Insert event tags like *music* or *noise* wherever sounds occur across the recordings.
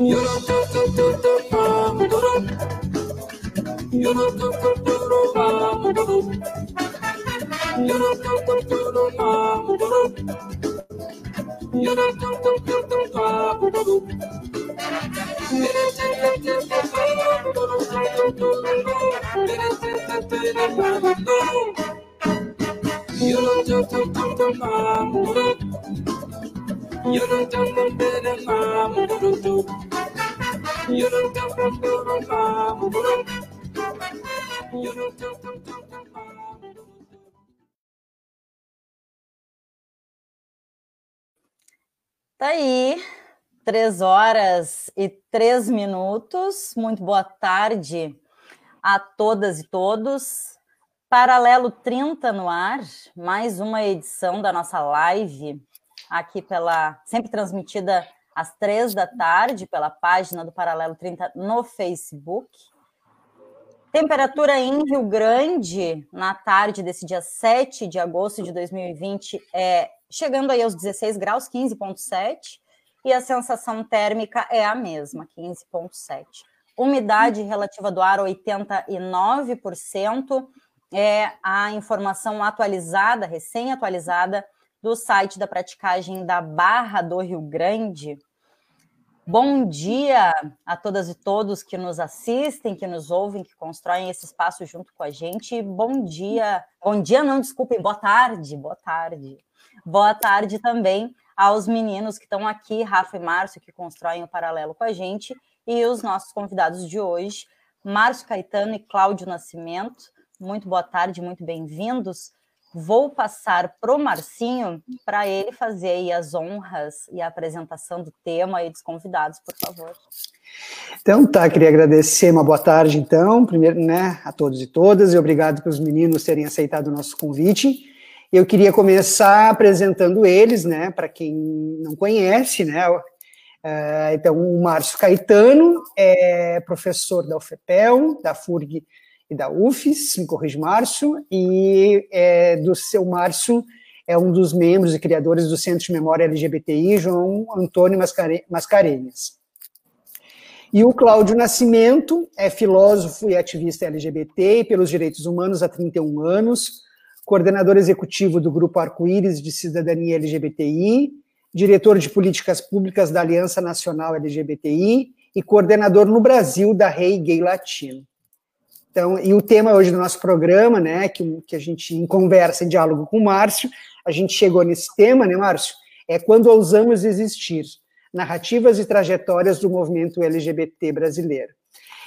You. don't Tá aí, três horas e três minutos. Muito boa tarde a todas e todos. Paralelo 30 no ar, mais uma edição da nossa live, aqui pela. sempre transmitida às três da tarde pela página do Paralelo 30 no Facebook. Temperatura em Rio Grande, na tarde desse dia 7 de agosto de 2020, é chegando aí aos 16 graus, 15,7, e a sensação térmica é a mesma, 15,7. Umidade relativa do ar, 89%, é a informação atualizada, recém-atualizada, do site da praticagem da Barra do Rio Grande. Bom dia a todas e todos que nos assistem, que nos ouvem, que constroem esse espaço junto com a gente. Bom dia, bom dia, não, desculpem, boa tarde, boa tarde. Boa tarde também aos meninos que estão aqui, Rafa e Márcio, que constroem o paralelo com a gente, e os nossos convidados de hoje, Márcio Caetano e Cláudio Nascimento. Muito boa tarde, muito bem-vindos. Vou passar para o Marcinho para ele fazer aí as honras e a apresentação do tema e dos convidados, por favor. Então, tá, queria agradecer uma boa tarde, então, primeiro, né, a todos e todas, e obrigado pelos meninos terem aceitado o nosso convite. Eu queria começar apresentando eles, né, para quem não conhece, né, uh, então, o Márcio Caetano é professor da UFPEL, da FURG e da UFES, me corrige Márcio, e é, do seu Márcio é um dos membros e criadores do Centro de Memória LGBTI, João Antônio Mascarenhas. E o Cláudio Nascimento é filósofo e ativista LGBT e pelos direitos humanos há 31 anos, coordenador executivo do Grupo Arco-Íris de Cidadania LGBTI, diretor de políticas públicas da Aliança Nacional LGBTI e coordenador no Brasil da Rei Gay Latino. Então, e o tema hoje do nosso programa, né, que, que a gente, em conversa, em diálogo com o Márcio, a gente chegou nesse tema, né, Márcio? É quando ousamos existir, narrativas e trajetórias do movimento LGBT brasileiro.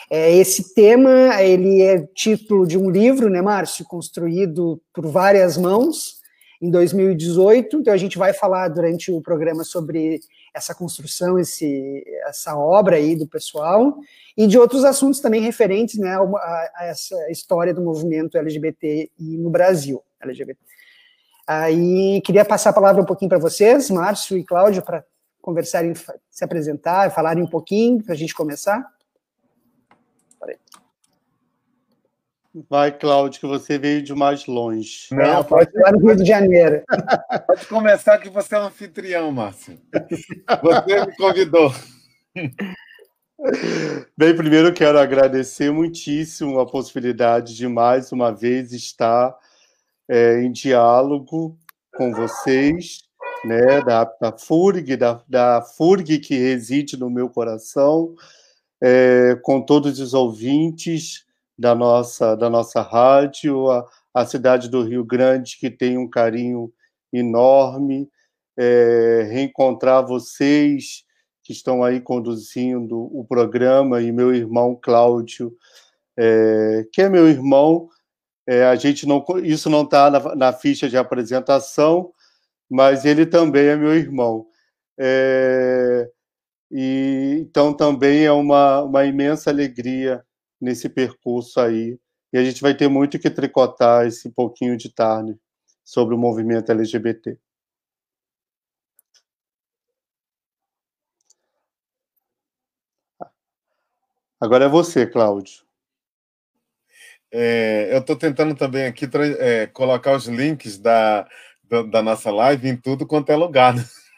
É, esse tema, ele é título de um livro, né, Márcio, construído por várias mãos, em 2018, então a gente vai falar durante o programa sobre essa construção, esse, essa obra aí do pessoal, e de outros assuntos também referentes né, a, a essa história do movimento LGBT no Brasil, LGBT. Aí queria passar a palavra um pouquinho para vocês, Márcio e Cláudio, para conversarem, se apresentar, falarem um pouquinho, para a gente começar. Vai, Cláudio, que você veio de mais longe. Não, pode ir lá no Rio de Janeiro. *laughs* Pode começar que você é um anfitrião, Márcio. Você me convidou. Bem, primeiro eu quero agradecer muitíssimo a possibilidade de mais uma vez estar é, em diálogo com vocês, né, da, da FURG, da, da FURG que reside no meu coração, é, com todos os ouvintes da nossa, da nossa rádio, a, a cidade do Rio Grande, que tem um carinho enorme, é, reencontrar vocês que estão aí conduzindo o programa e meu irmão Cláudio, é, que é meu irmão. É, a gente não, isso não está na, na, ficha de apresentação, mas ele também é meu irmão. É, e então também é uma, uma imensa alegria nesse percurso aí. E a gente vai ter muito que tricotar esse pouquinho de tarde sobre o movimento LGBT. Agora é você, Cláudio. É, eu estou tentando também aqui é, colocar os links da, da, da, nossa live em tudo quanto é lugar.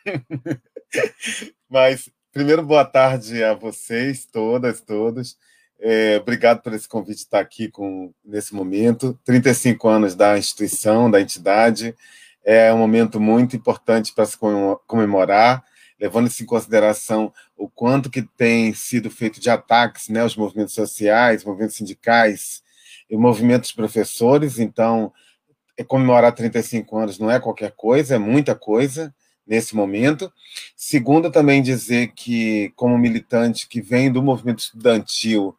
*laughs* Mas primeiro, boa tarde a vocês, todas, todos. É, obrigado por esse convite estar aqui com, nesse momento. 35 anos da instituição, da entidade. É um momento muito importante para se comemorar, levando-se em consideração o quanto que tem sido feito de ataques né, aos movimentos sociais, movimentos sindicais e movimentos professores. Então, é comemorar 35 anos não é qualquer coisa, é muita coisa nesse momento. Segundo, também dizer que, como militante que vem do movimento estudantil,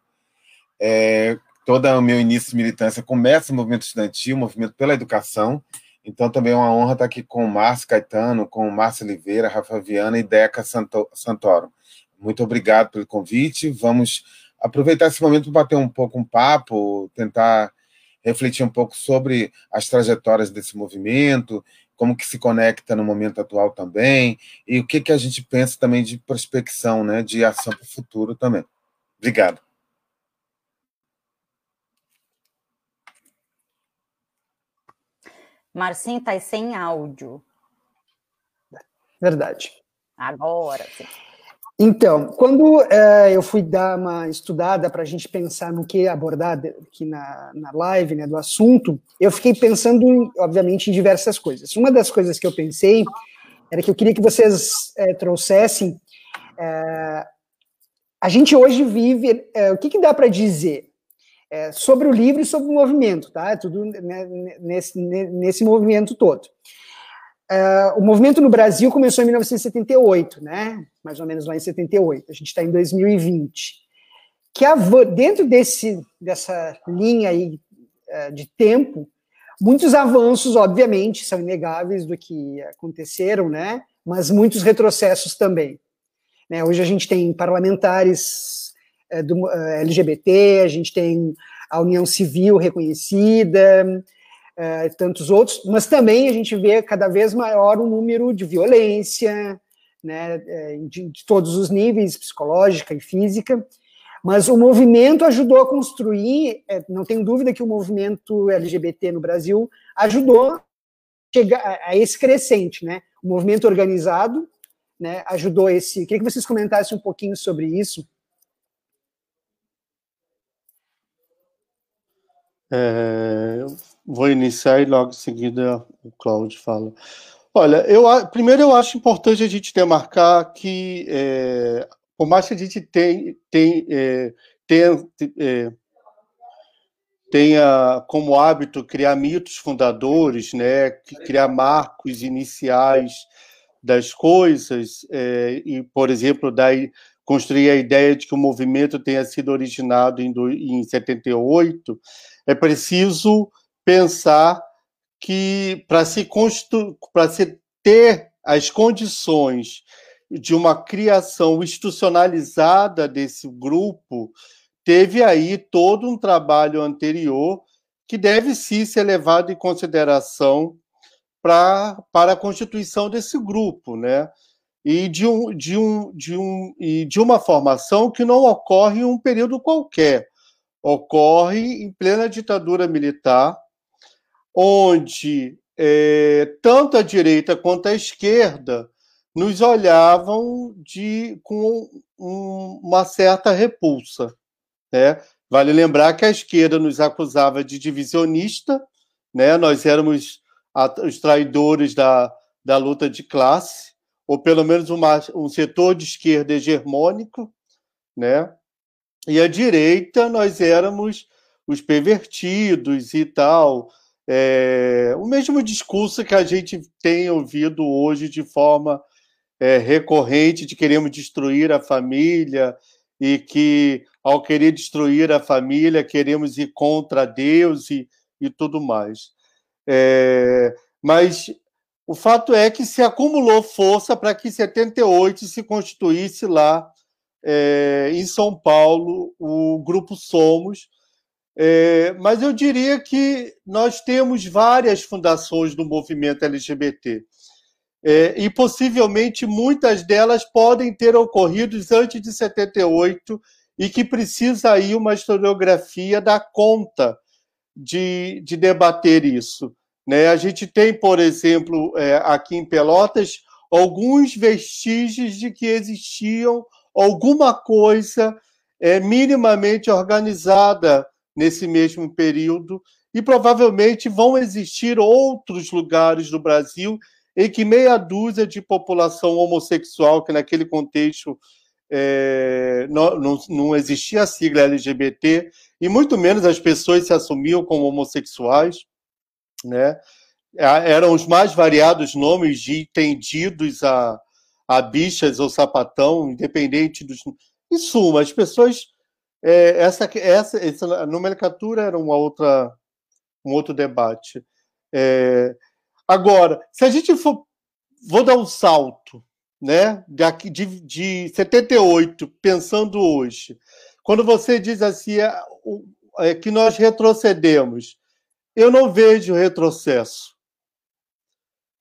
é, todo o meu início de militância começa no movimento estudantil, movimento pela educação. Então, também é uma honra estar aqui com o Márcio Caetano, com o Márcio Oliveira, Rafa Viana e Deca Santoro. Muito obrigado pelo convite. Vamos aproveitar esse momento para bater um pouco um papo, tentar refletir um pouco sobre as trajetórias desse movimento, como que se conecta no momento atual também, e o que, que a gente pensa também de prospecção, né, de ação para o futuro também. Obrigado. Marcinho está sem áudio. Verdade. Agora sim. Então, quando é, eu fui dar uma estudada para a gente pensar no que abordar aqui na, na live, né, do assunto, eu fiquei pensando, obviamente, em diversas coisas. Uma das coisas que eu pensei era que eu queria que vocês é, trouxessem. É, a gente hoje vive. o que, que dá para dizer sobre o livro e sobre o movimento, tá? Tudo né, nesse, nesse movimento todo. Uh, o movimento no Brasil começou em 1978, né? Mais ou menos lá em 78. A gente está em 2020. Que dentro desse, dessa linha aí uh, de tempo, muitos avanços, obviamente, são inegáveis do que aconteceram, né? Mas muitos retrocessos também. Né? Hoje a gente tem parlamentares uh, do LGBT, a gente tem a União Civil reconhecida, é, tantos outros, mas também a gente vê cada vez maior o um número de violência, né, é, de, de, todos os níveis, psicológica e física, mas o movimento ajudou a construir, é, não tenho dúvida que o movimento LGBT no Brasil ajudou a chegar a esse crescente, né, o movimento organizado, né, ajudou esse, queria que vocês comentassem um pouquinho sobre isso, É, vou iniciar e logo em seguida o Cláudio fala. Olha, eu, primeiro eu acho importante a gente demarcar que, é, por mais que a gente tem, tem, é, tenha, é, tenha como hábito criar mitos fundadores, né, criar marcos iniciais das coisas, é, e, por exemplo, daí construir a ideia de que o movimento tenha sido originado em, em 78, é preciso pensar que para se, para se ter as condições de uma criação institucionalizada desse grupo, teve aí todo um trabalho anterior que deve sim ser levado em consideração pra, para a constituição desse grupo, né? E de, um, de, um, de, um, e de uma formação que não ocorre em um período qualquer ocorre em plena ditadura militar, onde é, tanto a direita quanto a esquerda nos olhavam de, com um, uma certa repulsa. Né? Vale lembrar que a esquerda nos acusava de divisionista, né? nós éramos os traidores da, da luta de classe, ou pelo menos uma, um setor de esquerda hegemônico, né? E a direita, nós éramos os pervertidos e tal. É, o mesmo discurso que a gente tem ouvido hoje de forma é, recorrente de queremos destruir a família e que, ao querer destruir a família, queremos ir contra Deus e, e tudo mais. É, mas o fato é que se acumulou força para que 78 se constituísse lá é, em São Paulo, o Grupo Somos. É, mas eu diria que nós temos várias fundações do movimento LGBT. É, e possivelmente muitas delas podem ter ocorrido antes de 78 e que precisa aí uma historiografia dar conta de, de debater isso. Né? A gente tem, por exemplo, é, aqui em Pelotas, alguns vestígios de que existiam alguma coisa é, minimamente organizada nesse mesmo período, e provavelmente vão existir outros lugares do Brasil em que meia dúzia de população homossexual, que naquele contexto é, não, não, não, existia a sigla LGBT, e muito menos as pessoas se assumiam como homossexuais, né? eram os mais variados nomes de entendidos a, a bichas ou sapatão, independente dos. Em suma, as pessoas. É, essa, essa, essa nomenclatura era uma outra, um outro debate. É, agora, se a gente for. Vou dar um salto, né? De, de, de 78, pensando hoje. Quando você diz assim, é, é, que nós retrocedemos, eu não vejo retrocesso.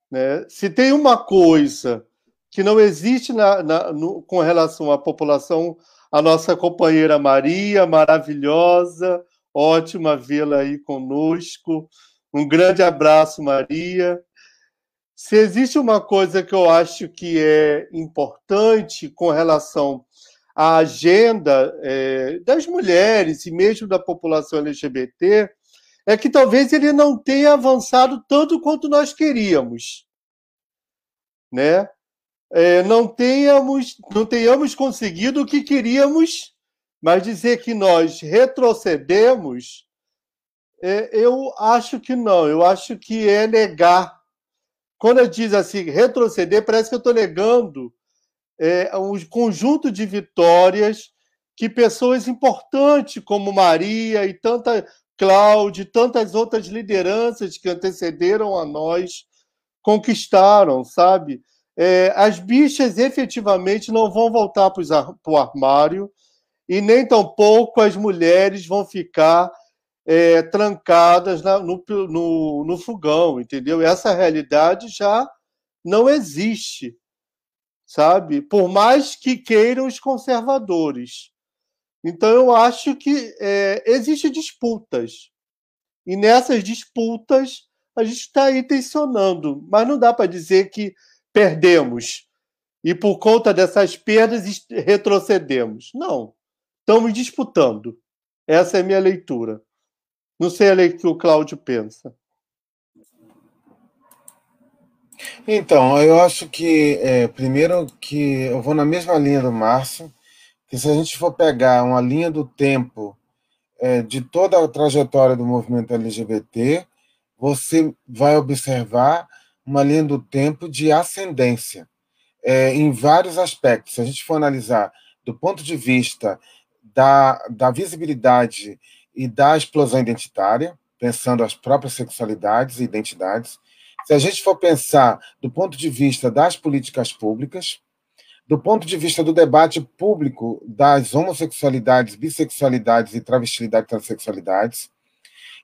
Né? Se tem uma coisa que não existe na, na, no, com relação à população, a nossa companheira Maria, maravilhosa, ótima vê-la aí conosco. Um grande abraço, Maria. Se existe uma coisa que eu acho que é importante com relação à agenda é, das mulheres e mesmo da população LGBT, é que talvez ele não tenha avançado tanto quanto nós queríamos, né? É, não tenhamos, não tenhamos conseguido o que queríamos, mas dizer que nós retrocedemos, é, eu acho que não. Eu acho que é negar. Quando eu diz assim retroceder, parece que eu estou negando é, um conjunto de vitórias que pessoas importantes como Maria e tanta Cláudio tantas outras lideranças que antecederam a nós conquistaram, sabe? É, as bichas efetivamente não vão voltar para o armário e nem tampouco as mulheres vão ficar é, trancadas na, no, no, no fogão, entendeu? Essa realidade já não existe, sabe? Por mais que queiram os conservadores. Então, eu acho que é, existem disputas. E nessas disputas, a gente está aí tensionando. Mas não dá para dizer que perdemos. E por conta dessas perdas, retrocedemos. Não. Estamos disputando. Essa é a minha leitura. Não sei a leitura que o Cláudio pensa. Então, eu acho que, é, primeiro, que eu vou na mesma linha do Márcio, que se a gente for pegar uma linha do tempo é, de toda a trajetória do movimento LGBT, você vai observar uma linha do tempo de ascendência é, em vários aspectos. Se a gente for analisar do ponto de vista da, da visibilidade e da explosão identitária, pensando as próprias sexualidades e identidades, se a gente for pensar do ponto de vista das políticas públicas, do ponto de vista do debate público das homossexualidades, bissexualidades e travestilidades e transexualidades.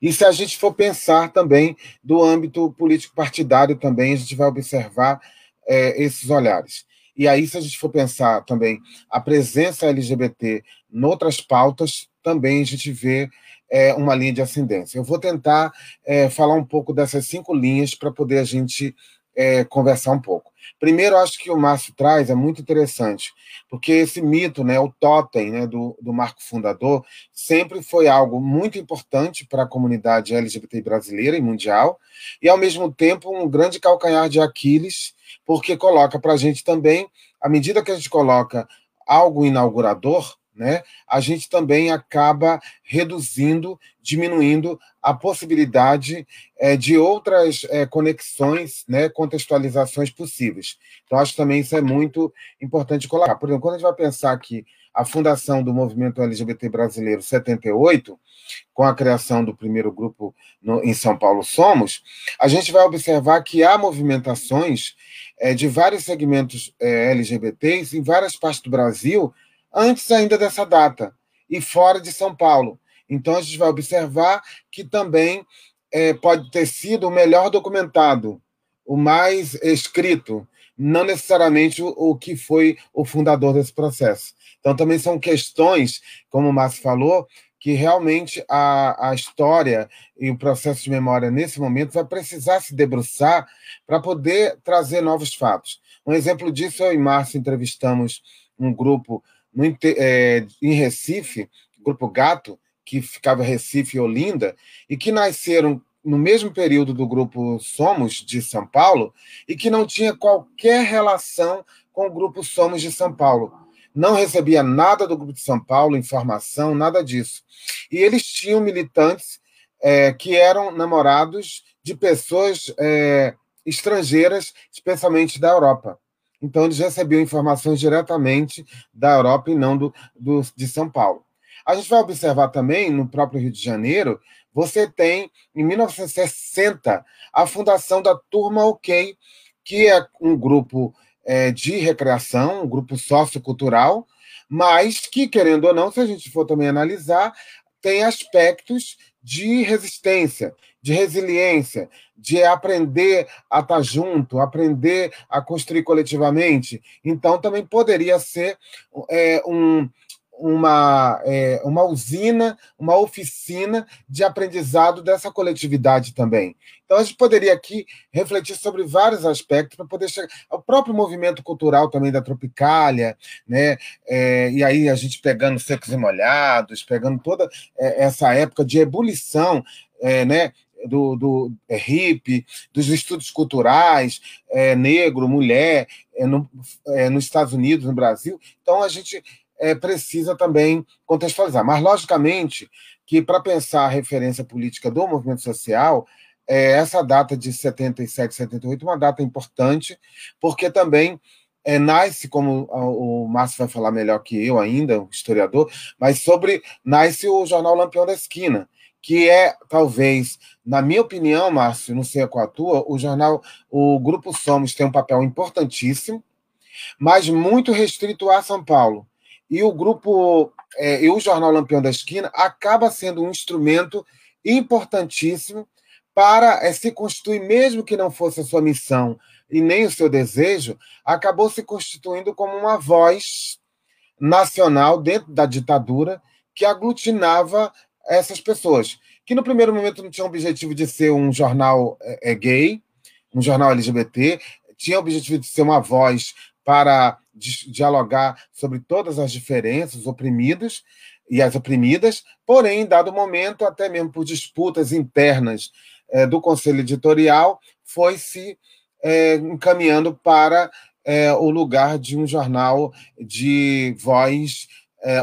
E se a gente for pensar também do âmbito político-partidário também, a gente vai observar é, esses olhares. E aí, se a gente for pensar também a presença LGBT em outras pautas, também a gente vê é, uma linha de ascendência. Eu vou tentar é, falar um pouco dessas cinco linhas para poder a gente é, conversar um pouco. Primeiro, acho que o Márcio traz é muito interessante, porque esse mito, né, o totem né, do, do marco fundador, sempre foi algo muito importante para a comunidade LGBT brasileira e mundial, e ao mesmo tempo um grande calcanhar de Aquiles, porque coloca para a gente também, à medida que a gente coloca algo inaugurador, né, a gente também acaba reduzindo, diminuindo a possibilidade é, de outras é, conexões, né, contextualizações possíveis. Então, acho também isso é muito importante colocar. Por exemplo, quando a gente vai pensar que a fundação do movimento LGBT brasileiro 78, com a criação do primeiro grupo no, em São Paulo Somos, a gente vai observar que há movimentações é, de vários segmentos é, LGBTs em várias partes do Brasil antes ainda dessa data e fora de São Paulo. Então a gente vai observar que também é, pode ter sido o melhor documentado, o mais escrito, não necessariamente o, o, que foi o fundador desse processo. Então também são questões, como o Márcio falou, que realmente a, a história e o processo de memória nesse momento vai precisar se debruçar para poder trazer novos fatos. Um exemplo disso, eu e Márcio entrevistamos um grupo no, é, em Recife, Grupo Gato, que ficava Recife e Olinda, e que nasceram no mesmo período do grupo Somos de São Paulo e que não tinha qualquer relação com o grupo Somos de São Paulo. Não recebia nada do grupo de São Paulo, informação, nada disso. E eles tinham militantes é, que eram namorados de pessoas é, estrangeiras, especialmente da Europa. Então, eles recebiam informações diretamente da Europa e não do, do, de São Paulo. A gente vai observar também, no próprio Rio de Janeiro, você tem, em 1960, a fundação da Turma OK, que é um grupo é, de recreação, um grupo sociocultural, mas que, querendo ou não, se a gente for também analisar, tem aspectos de resistência, de resiliência, de aprender a estar junto, aprender a construir coletivamente. Então, também poderia ser é, um, uma, é, uma usina, uma oficina de aprendizado dessa coletividade também. Então, a gente poderia aqui refletir sobre vários aspectos para poder chegar ao próprio movimento cultural também da Tropicália, né? É, e aí a gente pegando secos e molhados, pegando toda é, essa época de ebulição, é, né? do, do é, hip, dos estudos culturais, é, negro, mulher, é, no, é, nos Estados Unidos, no Brasil. Então, a gente é, precisa também contextualizar. Mas, logicamente, que para pensar a referência política do movimento social, é, essa data de 77, 78 é uma data importante, porque também é, nasce, como o Márcio vai falar melhor que eu ainda, o historiador, mas sobre nasce o jornal Lampião da Esquina, que é, talvez, na minha opinião, Márcio, não sei qual a tua, o jornal, o Grupo Somos tem um papel importantíssimo, mas muito restrito a São Paulo. E o grupo, é, e o Jornal Lampião da Esquina acaba sendo um instrumento importantíssimo para é, se constituir, mesmo que não fosse a sua missão e nem o seu desejo, acabou se constituindo como uma voz nacional dentro da ditadura que aglutinava essas pessoas, que no primeiro momento não tinha o objetivo de ser um jornal é, é gay, um jornal LGBT, tinha o objetivo de ser uma voz para dialogar sobre todas as diferenças, oprimidos e as oprimidas, porém, em dado momento, até mesmo por disputas internas é, do conselho editorial, foi se é, encaminhando para é, o lugar de um jornal de voz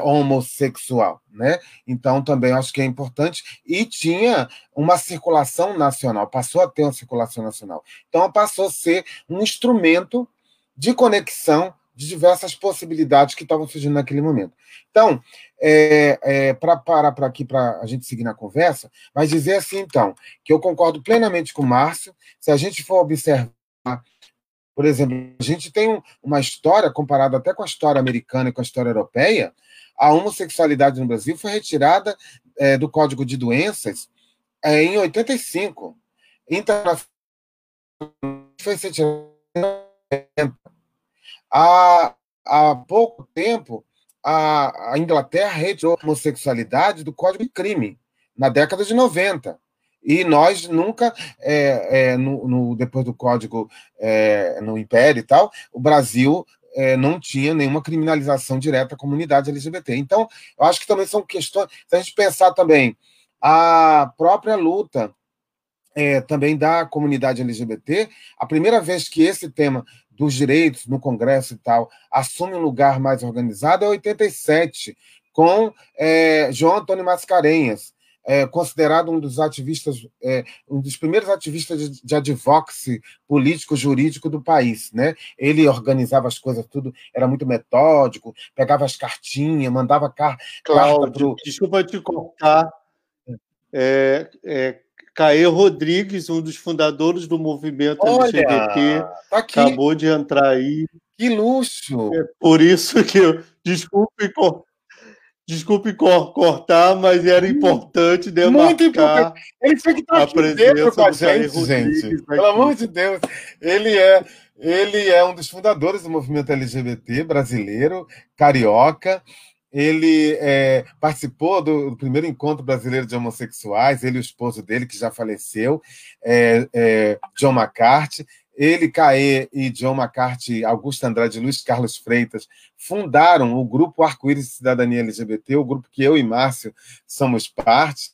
homossexual, né? Então também acho que é importante e tinha uma circulação nacional, passou a ter uma circulação nacional. Então passou a ser um instrumento de conexão de diversas possibilidades que estavam surgindo naquele momento. Então, é, é, para parar para aqui, para a gente seguir na conversa, mas dizer assim, então, que eu concordo plenamente com o Márcio, se a gente for observar, por exemplo, a gente tem um, uma história, comparada até com a história americana e com a história europeia, a homossexualidade no Brasil foi retirada é, do Código de Doenças é, em 85. Então, foi retirada Há, há pouco tempo, a, a Inglaterra retirou a homossexualidade do Código de Crime, na década de 90. E nós nunca, é, é, no, no, depois do Código é, no Império e tal, o Brasil é, não tinha nenhuma criminalização direta à comunidade LGBT. Então, eu acho que também são questões. Se a gente pensar também a própria luta é, também da comunidade LGBT, a primeira vez que esse tema dos direitos no Congresso e tal, assume um lugar mais organizado é 87, com é, João Antônio Mascarenhas, é, considerado um dos ativistas, é, um dos primeiros ativistas de, de advocacy político jurídico do país, né? Ele organizava as coisas tudo, era muito metódico, pegava as cartinhas, mandava car Cláudio, carta pro... desculpa te cortar. É, Caê Rodrigues, um dos fundadores do movimento Olha, LGBT, tá acabou de entrar aí. Que luxo! É por isso que eu. Desculpe, desculpe cortar, mas era importante demarcar Muito importante. Ele tinha que estar aqui dentro com a gente, gente. Pelo amor de Deus. Ele é, ele é um dos fundadores do movimento LGBT brasileiro, carioca ele é, participou do, do, primeiro encontro brasileiro de homossexuais, ele e o esposo dele, que já faleceu, é, é, John McCarthy. ele, Caê e John McCarthy, Augusto Andrade e Luiz Carlos Freitas fundaram o grupo Arco-Íris Cidadania LGBT, o grupo que eu e Márcio somos parte.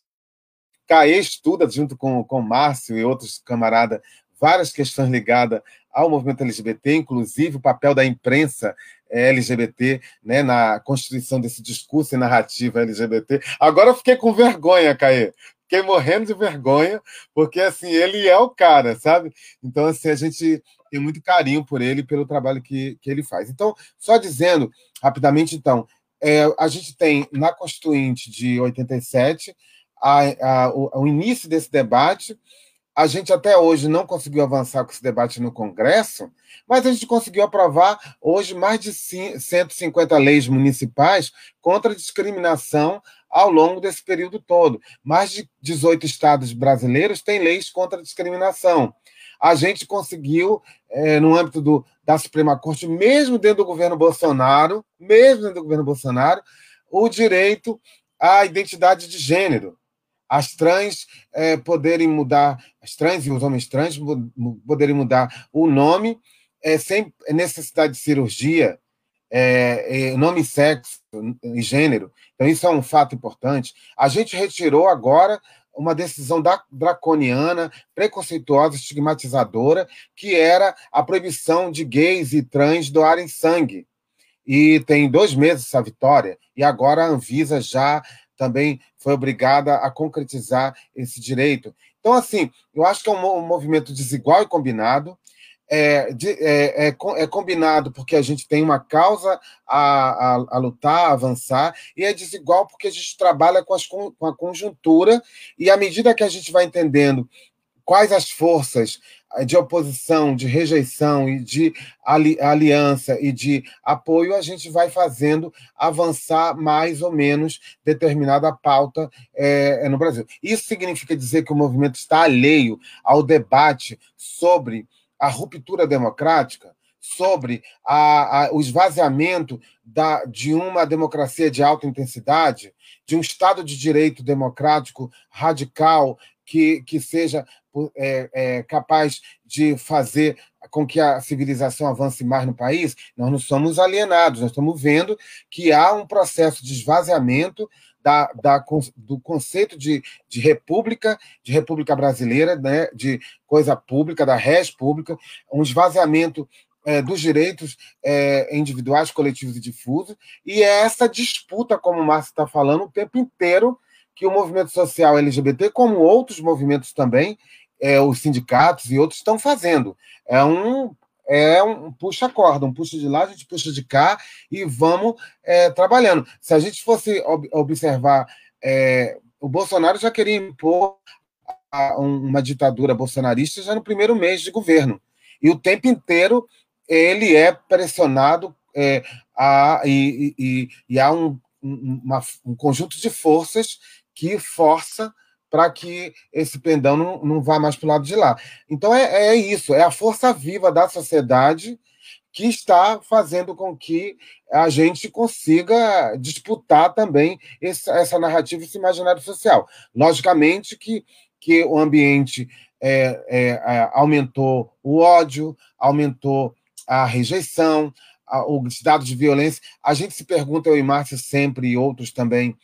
Caê estuda, junto com, com Márcio e outros camaradas, várias questões ligadas ao movimento LGBT, inclusive o papel da imprensa LGBT né, na constituição desse discurso e narrativa LGBT. Agora eu fiquei com vergonha, Caê. Fiquei morrendo de vergonha, porque assim, ele é o cara, sabe? Então, assim, a gente tem muito carinho por ele pelo trabalho que, que ele faz. Então, só dizendo rapidamente, então, é, a gente tem na Constituinte de 87 a, a, o, o início desse debate a gente até hoje não conseguiu avançar com esse debate no Congresso, mas a gente conseguiu aprovar hoje mais de 150 leis municipais contra a discriminação ao longo desse período todo. Mais de 18 estados brasileiros têm leis contra a discriminação. A gente conseguiu, é, no âmbito do, da Suprema Corte, mesmo dentro do governo Bolsonaro, mesmo dentro do governo Bolsonaro, o direito à identidade de gênero as trans é, poderem mudar, as trans e os homens trans poderem mudar o nome é, sem necessidade de cirurgia, é, é, nome, sexo e gênero. Então, isso é um fato importante. A gente retirou agora uma decisão da, draconiana, preconceituosa, estigmatizadora, que era a proibição de gays e trans doarem sangue. E tem dois meses essa vitória, e agora a Anvisa já também foi obrigada a concretizar esse direito. Então, assim, eu acho que é um, movimento desigual e combinado. É, de, é, é, é, combinado porque a gente tem uma causa a, a, a, lutar, a avançar, e é desigual porque a gente trabalha com, as, com a conjuntura, e à medida que a gente vai entendendo quais as forças de oposição, de rejeição e de ali, aliança e de apoio, a gente vai fazendo avançar mais ou menos determinada pauta é, no Brasil. Isso significa dizer que o movimento está alheio ao debate sobre a ruptura democrática? sobre a, a, o esvaziamento da, de uma democracia de alta intensidade, de um Estado de direito democrático radical que, que seja é, é, capaz de fazer com que a civilização avance mais no país, nós não somos alienados, nós estamos vendo que há um processo de esvaziamento da, da, do conceito de, de república, de república brasileira, né, de coisa pública, da res pública, um esvaziamento é, dos direitos é, individuais, coletivos e difusos, e é essa disputa, como o Márcio está falando, o tempo inteiro que o movimento social LGBT, como outros movimentos também, é, os sindicatos e outros estão fazendo. É um é um puxa-corda, um puxa de lá, a gente puxa de cá e vamos é, trabalhando. Se a gente fosse ob observar, é, o Bolsonaro já queria impor a, uma ditadura bolsonarista já no primeiro mês de governo. E o tempo inteiro ele é pressionado é, a, e, e, e há um, uma, um conjunto de forças que força para que esse pendão não, não vá mais para o lado de lá. Então é, é isso, é a força viva da sociedade que está fazendo com que a gente consiga disputar também esse, essa narrativa, esse imaginário social. Logicamente que, que o ambiente é, é, aumentou o ódio, aumentou a rejeição, a, os dados de violência. A gente se pergunta, eu e Márcio sempre, e outros também,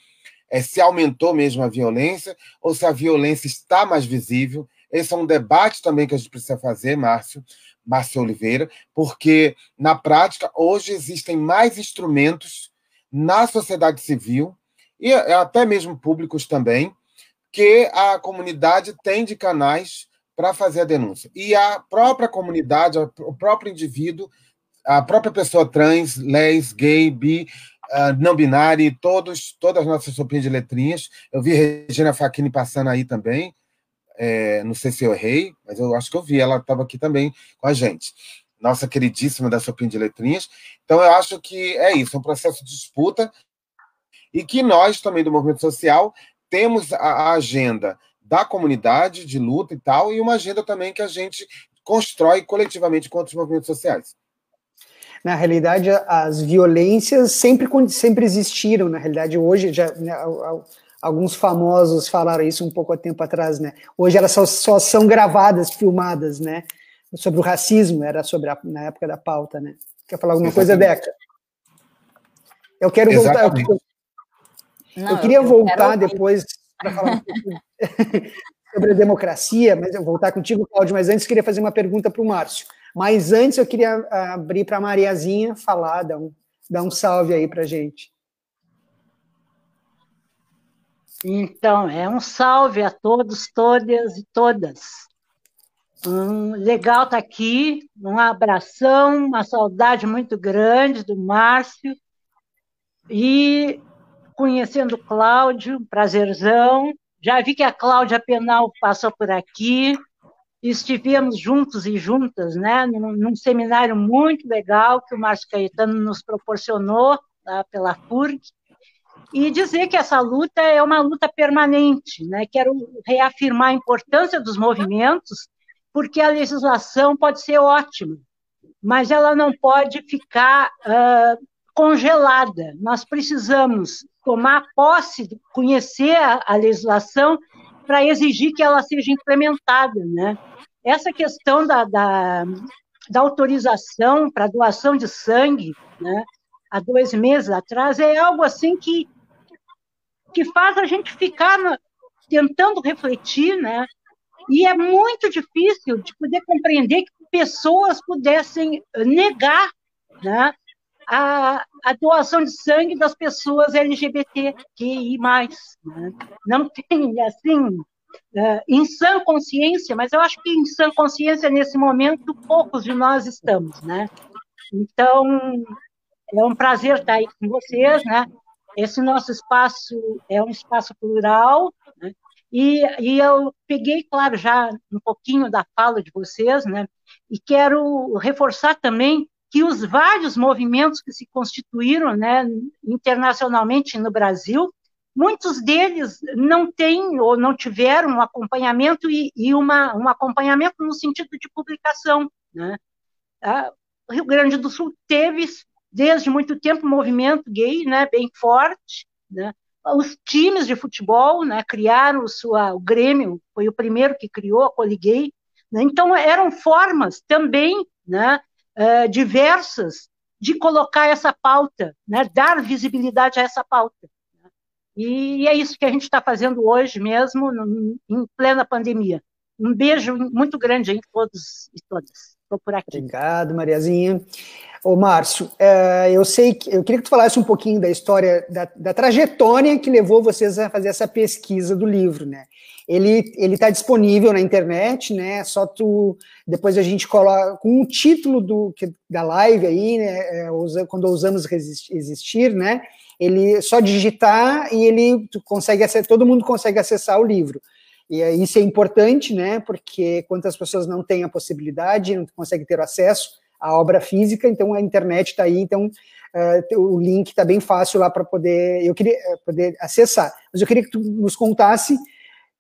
é, se aumentou mesmo a violência ou se a violência está mais visível. Esse é um debate também que a gente precisa fazer, Márcio, Márcio Oliveira, porque na prática hoje existem mais instrumentos na sociedade civil e até mesmo públicos também que a comunidade tem de canais para fazer a denúncia. E a própria comunidade, o próprio indivíduo, a própria pessoa trans, les, gay, bi, uh, não binário, todos, todas as nossas opiniões de letrinhas. Eu vi Regina Facchini passando aí também. É, não sei se eu errei, mas eu acho que eu vi, ela estava aqui também com a gente. Nossa queridíssima da Sopinha de Letrinhas. Então, eu acho que é isso, é um processo de disputa e que nós, também do movimento social, temos a agenda da comunidade de luta e tal, e uma agenda também que a gente constrói coletivamente contra os movimentos sociais. Na realidade, as violências sempre, sempre existiram. Na realidade, hoje, já, né, alguns famosos falaram isso um pouco há tempo atrás, né? Hoje elas só, só são gravadas, filmadas, né? sobre o racismo, era sobre a, na época da pauta, né? Quer falar alguma Exatamente. coisa, Deca? Eu quero Exatamente. voltar. Eu, Não, eu queria eu voltar depois para falar um *laughs* sobre a democracia, mas eu voltar contigo, Cláudio, mas antes queria fazer uma pergunta para o Márcio. Mas antes eu queria abrir para a Mariazinha falar, dar um, dar um salve aí para gente. Então, é um salve a todos, todas e todas. Um, legal estar tá aqui, um abração, uma saudade muito grande do Márcio. E conhecendo o Cláudio, prazerzão. Já vi que a Cláudia Penal passou por aqui. Estivemos juntos e juntas, né, num, num seminário muito legal que o Márcio Caetano nos proporcionou lá pela FURG e dizer que essa luta é uma luta permanente. Né? Quero reafirmar a importância dos movimentos, porque a legislação pode ser ótima, mas ela não pode ficar uh, congelada. Nós precisamos tomar posse, conhecer a, a legislação para exigir que ela seja implementada. Né? Essa questão da, da, da autorização para doação de sangue, né, há dois meses atrás, é algo assim que que faz a gente ficar na, tentando refletir, né? E é muito difícil de poder compreender que pessoas pudessem negar, né? A, a doação de sangue das pessoas LGBTQI+. Né? Não tem, assim, em sã consciência, mas eu acho que em sã consciência, nesse momento, poucos de nós estamos, né? Então, é um prazer estar aí com vocês, né? Esse nosso espaço é um espaço plural, né? e, e eu peguei, claro, já um pouquinho da fala de vocês, né? e quero reforçar também que os vários movimentos que se constituíram né, internacionalmente no Brasil, muitos deles não têm ou não tiveram um acompanhamento e, e uma, um acompanhamento no sentido de publicação. Né? O Rio Grande do Sul teve desde muito tempo, um movimento gay, né, bem forte, né, os times de futebol, né, criaram o, sua, o Grêmio, foi o primeiro que criou a Coliguei, né, então eram formas também, né, uh, diversas de colocar essa pauta, né, dar visibilidade a essa pauta. E é isso que a gente está fazendo hoje mesmo, em plena pandemia. Um beijo muito grande em todos e todas. Estou por aqui. Obrigado, Mariazinha. Ô, Márcio, é, eu sei que eu queria que tu falasse um pouquinho da história, da, da trajetória que levou vocês a fazer essa pesquisa do livro, né? Ele ele está disponível na internet, né? Só tu depois a gente coloca com o título do da live aí, né? É, quando usamos existir, né? Ele só digitar e ele consegue acessar, todo mundo consegue acessar o livro. E isso é importante, né? Porque quantas pessoas não têm a possibilidade, não conseguem ter acesso a obra física, então a internet está aí, então uh, o link está bem fácil lá para poder eu queria uh, poder acessar. Mas eu queria que tu nos contasse,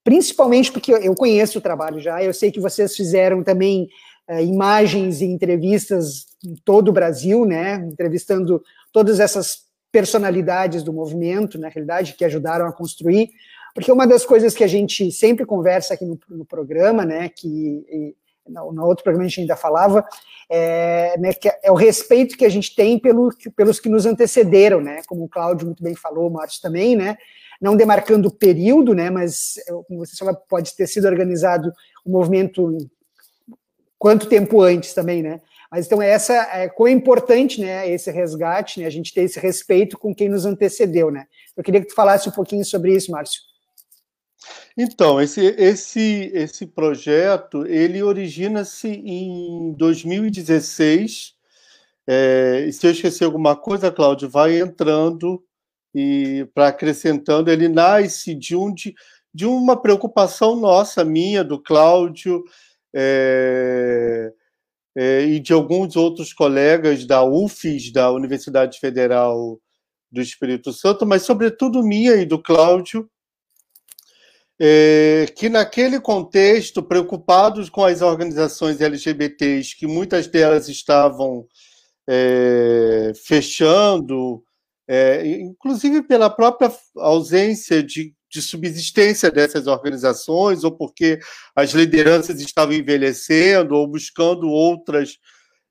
principalmente porque eu conheço o trabalho já, eu sei que vocês fizeram também uh, imagens e entrevistas em todo o Brasil, né, entrevistando todas essas personalidades do movimento, na realidade, que ajudaram a construir, porque uma das coisas que a gente sempre conversa aqui no, no programa, né, que no, no outro programa a gente ainda falava, é, né, que é o respeito que a gente tem pelo, pelos que nos antecederam, né, como o Cláudio muito bem falou, o Márcio também, né, não demarcando o período, né, mas, como você falou, pode ter sido organizado o um movimento quanto tempo antes também, né, mas então essa é quão importante, né, esse resgate, né, a gente ter esse respeito com quem nos antecedeu, né. Eu queria que tu falasse um pouquinho sobre isso, Márcio. Então, esse, esse, esse projeto, ele origina-se em 2016. É, se eu esquecer alguma coisa, Cláudio, vai entrando e para acrescentando, ele nasce de, um, de, de uma preocupação nossa, minha, do Cláudio, é, é, e de alguns outros colegas da UFES, da Universidade Federal do Espírito Santo, mas sobretudo minha e do Cláudio, é, que naquele contexto, preocupados com as organizações LGBTs, que muitas delas estavam é, fechando, é, inclusive pela própria ausência de, de subsistência dessas organizações, ou porque as lideranças estavam envelhecendo, ou buscando outras,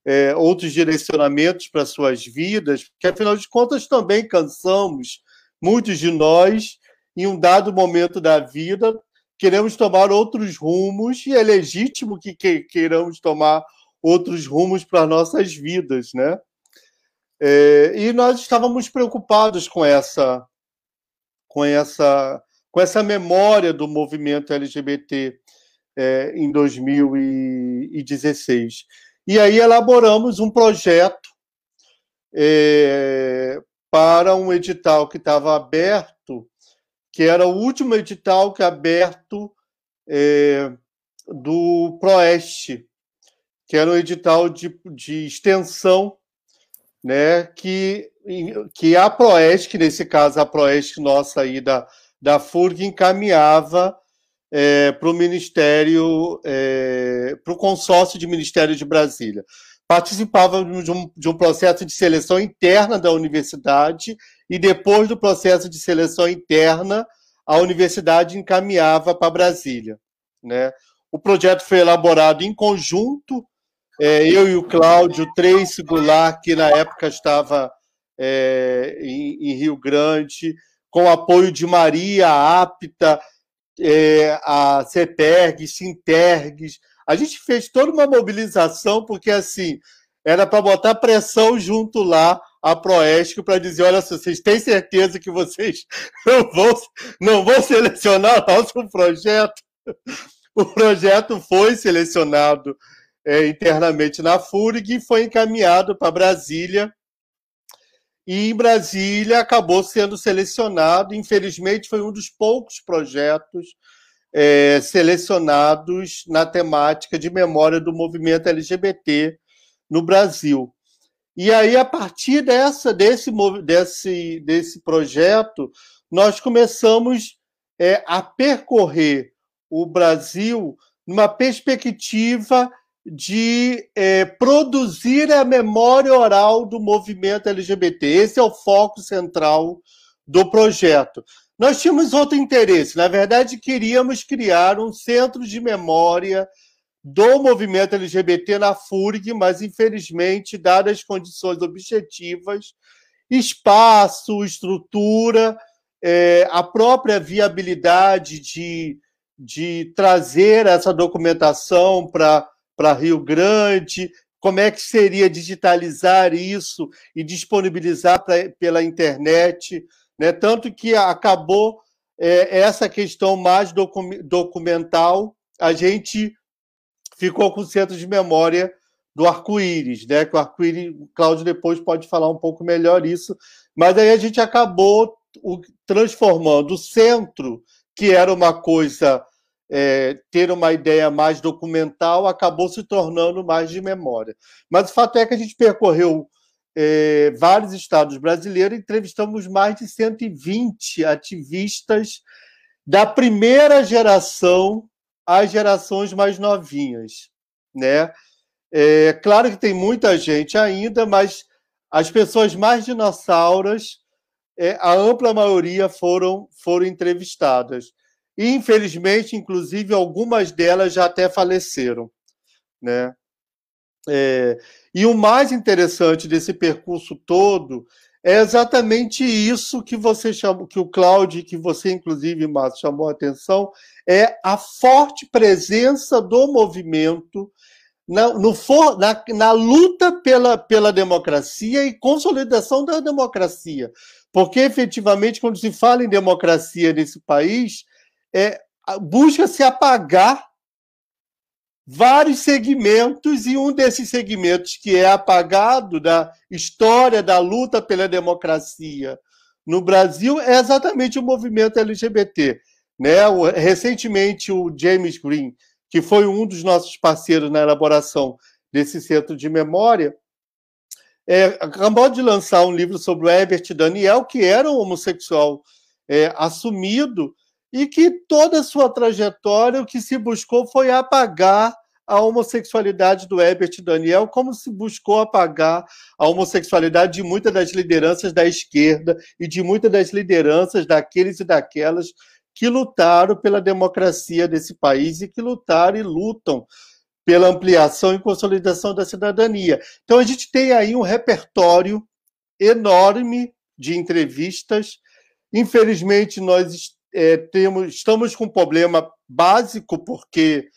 é, outros direcionamentos para suas vidas, porque afinal de contas também cansamos, muitos de nós, em um dado momento da vida, queremos tomar outros rumos, e é legítimo que queiramos tomar outros rumos para nossas vidas, né? É, e nós estávamos preocupados com essa, com essa com essa memória do movimento LGBT é, em 2016. E aí elaboramos um projeto é, para um edital que estava aberto, que era o último edital que é aberto é, do Proeste, que era um edital de, de extensão, né, que, que a Proeste, que nesse caso a Proeste nossa aí da, da FURG encaminhava é, para o Ministério, é, para o consórcio de Ministério de Brasília. Participava de um, de um processo de seleção interna da universidade e depois do processo de seleção interna, a universidade encaminhava para Brasília. Né? O projeto foi elaborado em conjunto, é, eu e o Cláudio Tracy Goulart, que na época estava é, em, em Rio Grande, com apoio de Maria, Apta, é, a CETERG, Sintergs. A gente fez toda uma mobilização, porque assim, era para botar pressão junto lá a Proesc para dizer: olha, vocês têm certeza que vocês *laughs* não vão, não vão selecionar nosso projeto? *laughs* O projeto foi selecionado é, internamente na FURG e foi encaminhado para Brasília e em Brasília acabou sendo selecionado. Infelizmente, foi um dos poucos projetos é, selecionados na temática de memória do movimento LGBT no Brasil. E aí, a partir dessa, desse, desse, desse projeto, nós começamos é, a percorrer o Brasil numa perspectiva de é, produzir a memória oral do movimento LGBT. Esse é o foco central do projeto. Nós tínhamos outro interesse, na verdade, queríamos criar um centro de memória do movimento LGBT na FURG, mas infelizmente, dadas as condições objetivas, espaço, estrutura, é, a própria viabilidade de, de trazer essa documentação para para Rio Grande? Como é que seria digitalizar isso e disponibilizar pra, pela internet? Né? Tanto que acabou é, essa questão mais docu documental, a gente ficou com o centro de memória do arco-íris, né? Que o arco-íris, Cláudio depois pode falar um pouco melhor isso, mas aí a gente acabou transformando o centro, que era uma coisa é, ter uma ideia mais documental acabou se tornando mais de memória. Mas o fato é que a gente percorreu é, vários estados brasileiros, entrevistamos mais de 120 ativistas da primeira geração às gerações mais novinhas, né? É claro que tem muita gente ainda, mas as pessoas mais dinossauras, é, a ampla maioria foram foram entrevistadas. Infelizmente, inclusive, algumas delas já até faleceram. Né? É, e o mais interessante desse percurso todo é exatamente isso que você chamou, que o Cláudio, que você, inclusive, Márcio, chamou a atenção, é a forte presença do movimento na, no for, na, na luta pela, pela democracia e consolidação da democracia. Porque, efetivamente, quando se fala em democracia nesse país, é, busca se apagar vários segmentos, e um desses segmentos que é apagado da história da luta pela democracia no Brasil é exatamente o movimento LGBT. Né? Recentemente, o James Green, que foi um dos nossos parceiros na elaboração desse centro de memória, é, acabou de lançar um livro sobre o Herbert Daniel, que era um homossexual é, assumido, e que toda a sua trajetória o que se buscou foi apagar a homossexualidade do Herbert Daniel, como se buscou apagar a homossexualidade de muitas das lideranças da esquerda e de muitas das lideranças daqueles e daquelas que lutaram pela democracia desse país e que lutaram e lutam pela ampliação e consolidação da cidadania. Então, a gente tem aí um repertório enorme de entrevistas. Infelizmente, nós é, temos, estamos com um problema básico, porque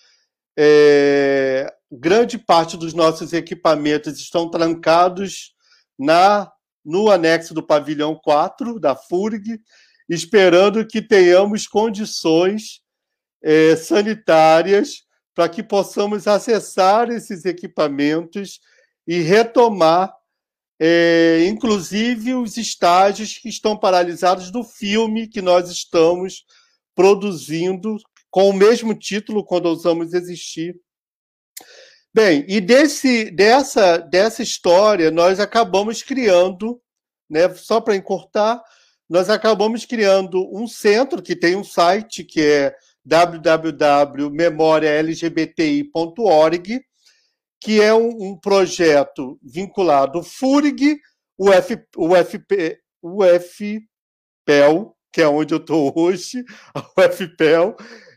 é, grande parte dos nossos equipamentos estão trancados na no anexo do pavilhão 4 da FURG, esperando que tenhamos condições é, sanitárias para que possamos acessar esses equipamentos e retomar, é, inclusive, os estágios que estão paralisados do filme que nós estamos produzindo com o mesmo título quando ousamos existir. Bem, e desse, dessa, dessa história nós acabamos criando, né, só para encurtar, nós acabamos criando um centro que tem um site que é www.memorialgbti.org, que é um, um, projeto vinculado ao FURG, o FP, o FPEL, que é onde eu estou hoje, *laughs* a UFPEL,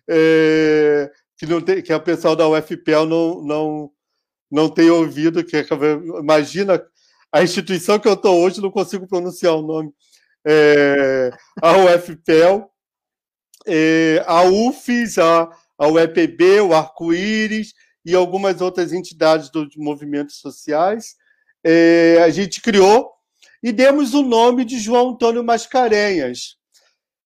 é, que, não tem, que é o pessoal da UFPEL não, não, não tem ouvido, que imagina a instituição que eu estou hoje, não consigo pronunciar o nome, é, a UFPEL, é, a UFES, a, a UEPB, o Arco-Íris e algumas outras entidades dos movimentos sociais. É, a gente criou e demos o nome de João Antônio Mascarenhas.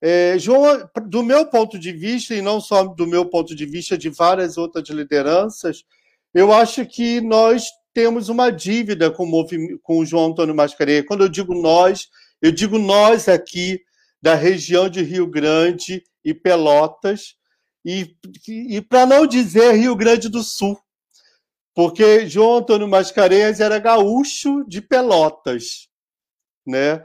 É, João, do meu ponto de vista, e não só do meu ponto de vista, de várias outras lideranças, eu acho que nós temos uma dívida com o, com o João Antônio Mascarenhas. Quando eu digo nós, eu digo nós aqui da região de Rio Grande e Pelotas, e, e para não dizer Rio Grande do Sul, porque João Antônio Mascarenhas era gaúcho de Pelotas, né?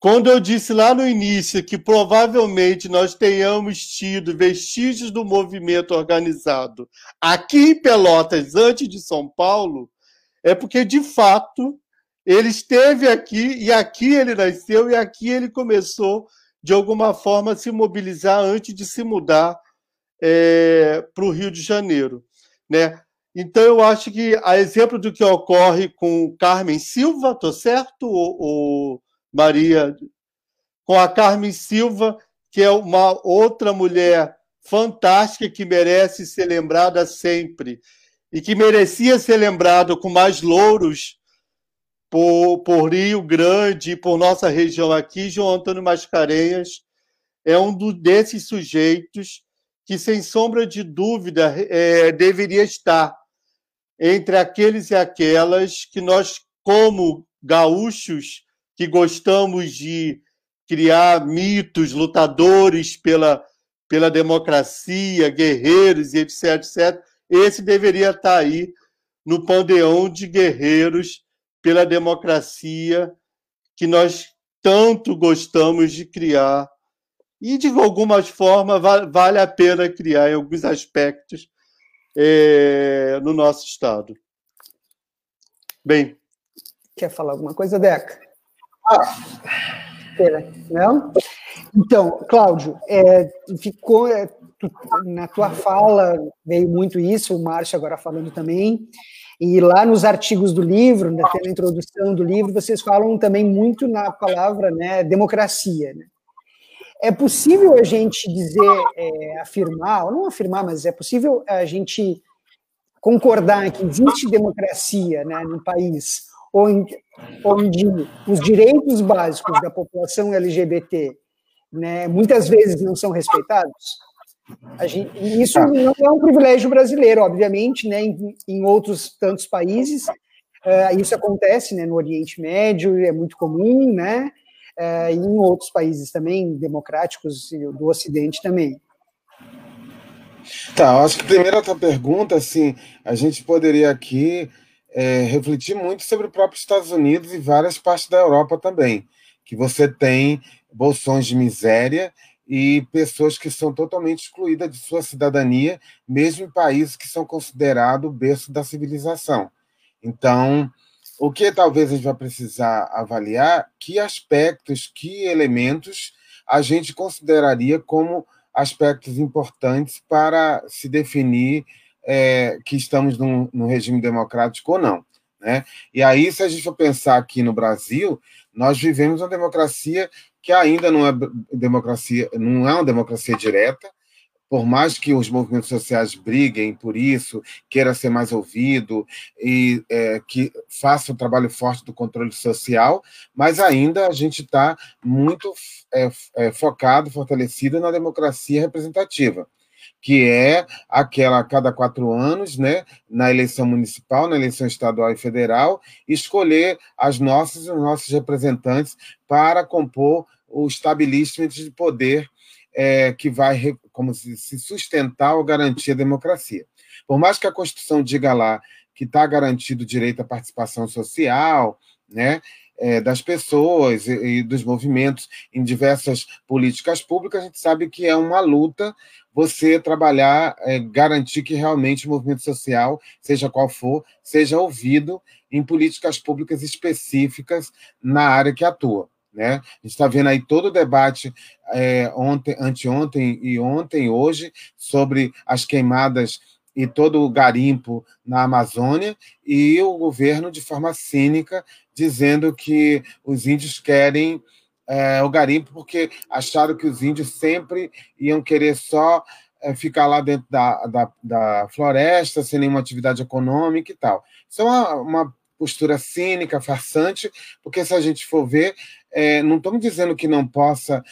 Quando eu disse lá no início que provavelmente nós tenhamos tido vestígios do movimento organizado aqui em Pelotas antes de São Paulo, é porque de fato ele esteve aqui e aqui ele nasceu e aqui ele começou de alguma forma se mobilizar antes de se mudar é, para o Rio de Janeiro, né? Então eu acho que a exemplo do que ocorre com Carmen Silva, tô certo, ou, Maria, com a Carmen Silva, que é uma outra mulher fantástica que merece ser lembrada sempre e que merecia ser lembrada com mais louros por, por Rio Grande, por nossa região aqui, João Antônio Mascarenhas é um do, desses sujeitos que, sem sombra de dúvida, é, deveria estar entre aqueles e aquelas que nós, como gaúchos, que gostamos de criar mitos, lutadores pela, pela democracia, guerreiros e etc, etc, esse deveria estar aí no pandeão de guerreiros pela democracia que nós tanto gostamos de criar e de alguma forma vale a pena criar em alguns aspectos é, no nosso estado. Bem. Quer falar alguma coisa, Deca? Ah. Não? Então, Cláudio, é, ficou é, tu, na tua fala veio muito isso, o Márcio agora falando também. E lá nos artigos do livro, na introdução do livro, vocês falam também muito na palavra né, democracia. Né? É possível a gente dizer, é, afirmar, ou não afirmar, mas é possível a gente concordar que existe democracia né, no país onde, onde os direitos básicos da população LGBT né, muitas vezes não são respeitados? Gente, isso tá. não é um privilégio brasileiro, obviamente, né? Em, em outros tantos países, uh, isso acontece, né? No Oriente Médio é muito comum, né? E em outros países também democráticos do Ocidente também. Tá, acho que primeiro a tua pergunta, assim, a gente poderia aqui é, refletir muito sobre o próprio Estados Unidos e várias partes da Europa também, que você tem bolsões de miséria e pessoas que são totalmente excluídas de sua cidadania, mesmo em países que são considerados berço da civilização. Então, o que talvez a gente vai precisar avaliar, que aspectos, que elementos a gente consideraria como aspectos importantes para se definir é, que estamos num, num, regime democrático ou não. Né? E aí, se a gente for pensar aqui no Brasil, nós vivemos uma democracia que ainda não é democracia, não é uma democracia direta, por mais que os movimentos sociais briguem por isso, queira ser mais ouvido e é, que faça um trabalho forte do controle social, mas ainda a gente está muito é, é, focado, fortalecido na democracia representativa, que é aquela a cada quatro anos, né, na eleição municipal, na eleição estadual e federal, escolher as nossas os nossos representantes para compor o establishment de poder é, que vai como se, se sustentar ou garantir a democracia. Por mais que a Constituição diga lá que está garantido o direito à participação social, né, é, das pessoas e, e, dos movimentos em diversas políticas públicas, a gente sabe que é uma luta você trabalhar, é, garantir que realmente o movimento social, seja qual for, seja ouvido em políticas públicas específicas na área que atua. Né? A gente está vendo aí todo o debate é, ontem, anteontem e ontem hoje sobre as queimadas e todo o garimpo na Amazônia e o governo, de forma cínica, dizendo que os índios querem é, o garimpo porque acharam que os índios sempre iam querer só é, ficar lá dentro da, da, da, floresta, sem nenhuma atividade econômica e tal. Isso é uma, uma postura cínica, farsante, porque se a gente for ver, é, não estamos dizendo que não possa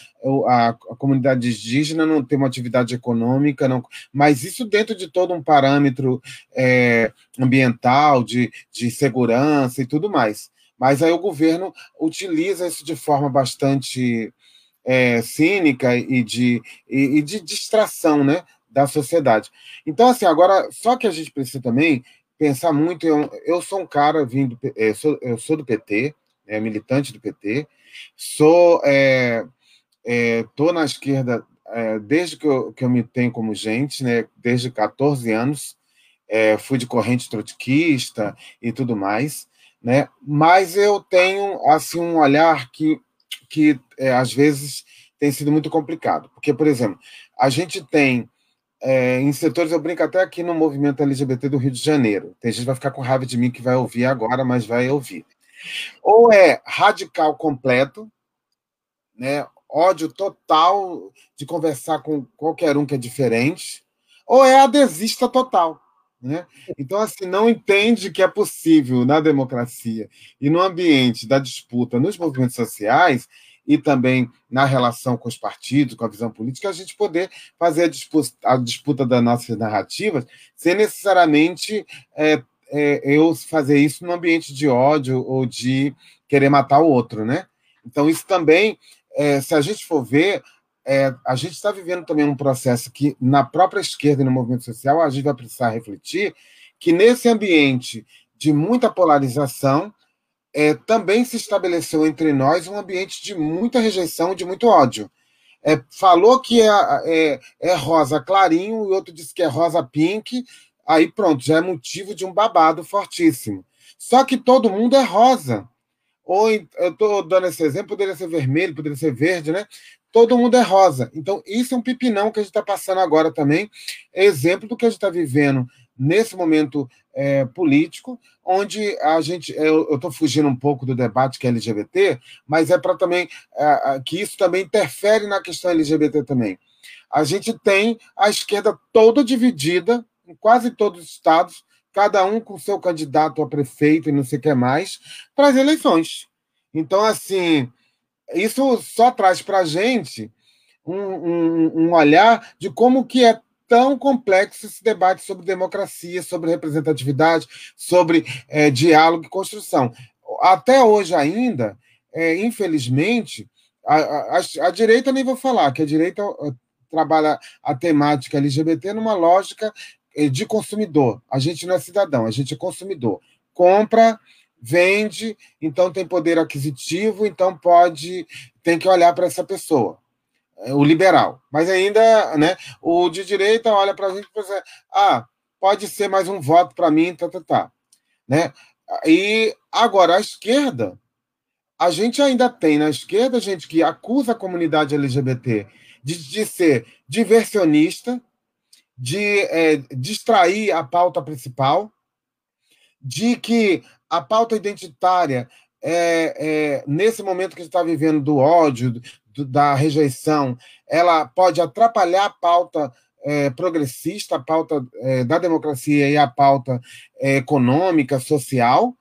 a, a, comunidade indígena não ter uma atividade econômica, não, mas isso dentro de todo um parâmetro é, ambiental, de, de segurança e tudo mais. Mas aí o governo utiliza isso de forma bastante é, cínica e de, e, e de distração né, da sociedade. Então, assim, agora, só que a gente precisa também pensar muito. Eu, eu sou um cara vindo, eu sou, eu sou do PT, é, militante do PT, Sou, é, é, tô na esquerda é, desde que eu, que eu me tenho como gente, né? Desde 14 anos, é, fui de corrente trotskista e tudo mais, né? Mas eu tenho assim um olhar que, que é, às vezes tem sido muito complicado, porque, por exemplo, a gente tem é, em setores, eu brinco até aqui no movimento LGBT do Rio de Janeiro. Tem gente que vai ficar com raiva de mim que vai ouvir agora, mas vai ouvir. Ou é radical completo, né? ódio total de conversar com qualquer um que é diferente, ou é adesista total. Né? Então, assim, não entende que é possível na democracia e no ambiente da disputa nos movimentos sociais e também na relação com os partidos, com a visão política, a gente poder fazer a disputa, a disputa das nossas narrativas sem necessariamente é, é, eu fazer isso no ambiente de ódio ou de querer matar o outro, né? Então, isso também, é, se a gente for ver, é, a gente está vivendo também um processo que, na própria esquerda e no movimento social, a gente vai precisar refletir que nesse ambiente de muita polarização, é, também se estabeleceu entre nós um ambiente de muita rejeição de muito ódio. É, falou que é, é, é, rosa clarinho, e outro disse que é rosa pink, aí pronto, já é motivo de um babado fortíssimo. Só que todo mundo é rosa. Ou eu estou dando esse exemplo, poderia ser vermelho, poderia ser verde, né? Todo mundo é rosa. Então, isso é um pipinão que a gente está passando agora também. É exemplo do que a gente está vivendo nesse momento é, político, onde a gente. Eu estou fugindo um pouco do debate que é LGBT, mas é para também. É, que isso também interfere na questão LGBT também. A gente tem a esquerda toda dividida quase todos os estados, cada um com seu candidato a prefeito e não sei o que mais, para as eleições. Então, assim, isso só traz para a gente um, um, um olhar de como que é tão complexo esse debate sobre democracia, sobre representatividade, sobre é, diálogo e construção. Até hoje ainda, é, infelizmente, a, a, a, direita nem vou falar, que a direita trabalha a temática LGBT numa lógica é, de consumidor. A gente não é cidadão, a gente é consumidor. Compra, vende, então tem poder aquisitivo, então pode, tem que olhar para essa pessoa. É, o liberal. Mas ainda, né, o de direita olha para a gente e pensa, ah, pode ser mais um voto para mim, tá, tá, tá. Né? E agora a esquerda, a gente ainda tem na esquerda gente que acusa a comunidade LGBT de, de ser diversionista, de é, distrair a pauta principal, de que a pauta identitária, é, é, nesse momento que a gente está vivendo do ódio, do, da rejeição, ela pode atrapalhar a pauta é, progressista, a pauta é, da democracia e a pauta é, econômica, social,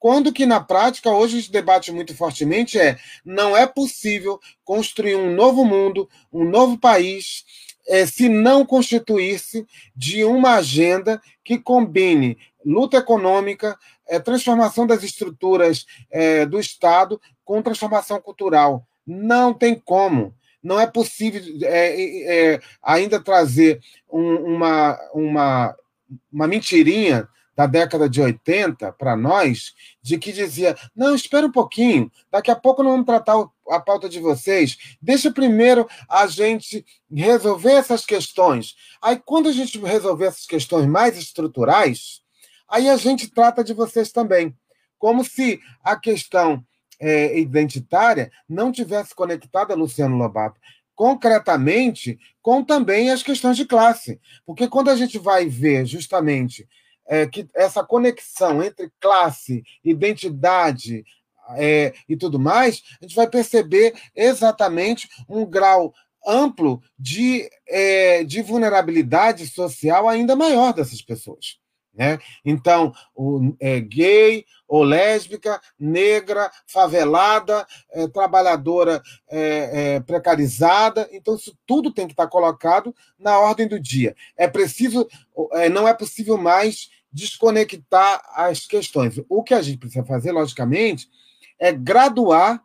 quando que na prática hoje a gente debate muito fortemente é não é possível construir um novo mundo, um novo país, é, se não constituir-se de uma agenda que combine luta econômica, é, transformação das estruturas é, do Estado com transformação cultural. Não tem como. Não é possível é, é, ainda trazer um, uma, uma, uma mentirinha da década de 80 para nós, de que dizia: não, espera um pouquinho, daqui a pouco nós vamos tratar a pauta de vocês, deixa primeiro a gente resolver essas questões. Aí, quando a gente resolver essas questões mais estruturais, aí a gente trata de vocês também. Como se a questão é, identitária não tivesse conectada, Luciano Lobato, concretamente com também as questões de classe. Porque quando a gente vai ver justamente é, que essa conexão entre classe, identidade é, e tudo mais, a gente vai perceber exatamente um grau amplo de, é, de vulnerabilidade social ainda maior dessas pessoas. Né? Então, o é, gay ou lésbica, negra, favelada, é, trabalhadora é, é, precarizada, então isso tudo tem que estar colocado na ordem do dia. É preciso, é, não é possível mais desconectar as questões. O que a gente precisa fazer, logicamente, é graduar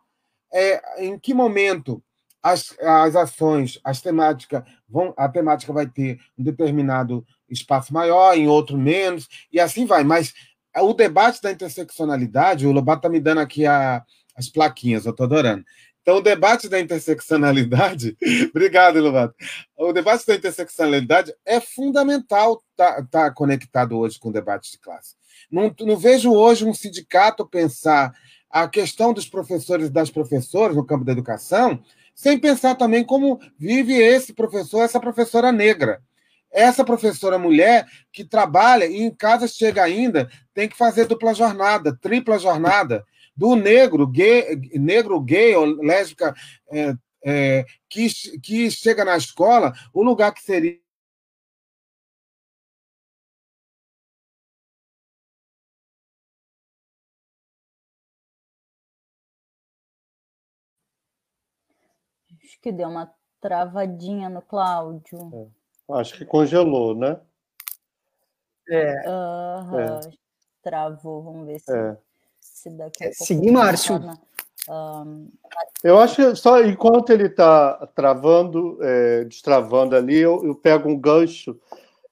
é, em que momento as, as ações, as temáticas vão, a temática vai ter um determinado espaço maior, em outro menos, e assim vai. Mas o debate da interseccionalidade, o Lobato está me dando aqui a, as plaquinhas, eu estou adorando. Então, o debate da interseccionalidade, *laughs* obrigado, Lobato. O debate da interseccionalidade é fundamental estar tá, tá conectado hoje com o debate de classe. Não, não vejo hoje um sindicato pensar a questão dos professores e das professoras no campo da educação sem pensar também como vive esse professor, essa professora negra. Essa professora mulher que trabalha e em casa chega ainda, tem que fazer dupla jornada, tripla jornada do negro gay, negro gay ou lésbica é, é, que, que chega na escola, o lugar que seria Acho que deu uma travadinha no Cláudio. É. Acho que congelou, né? É. Uhum. é. Travou, vamos ver se. É se daqui a é, pouco. Seguir, Márcio. Um... Eu acho que só enquanto ele está travando, é, destravando ali, eu, eu, pego um gancho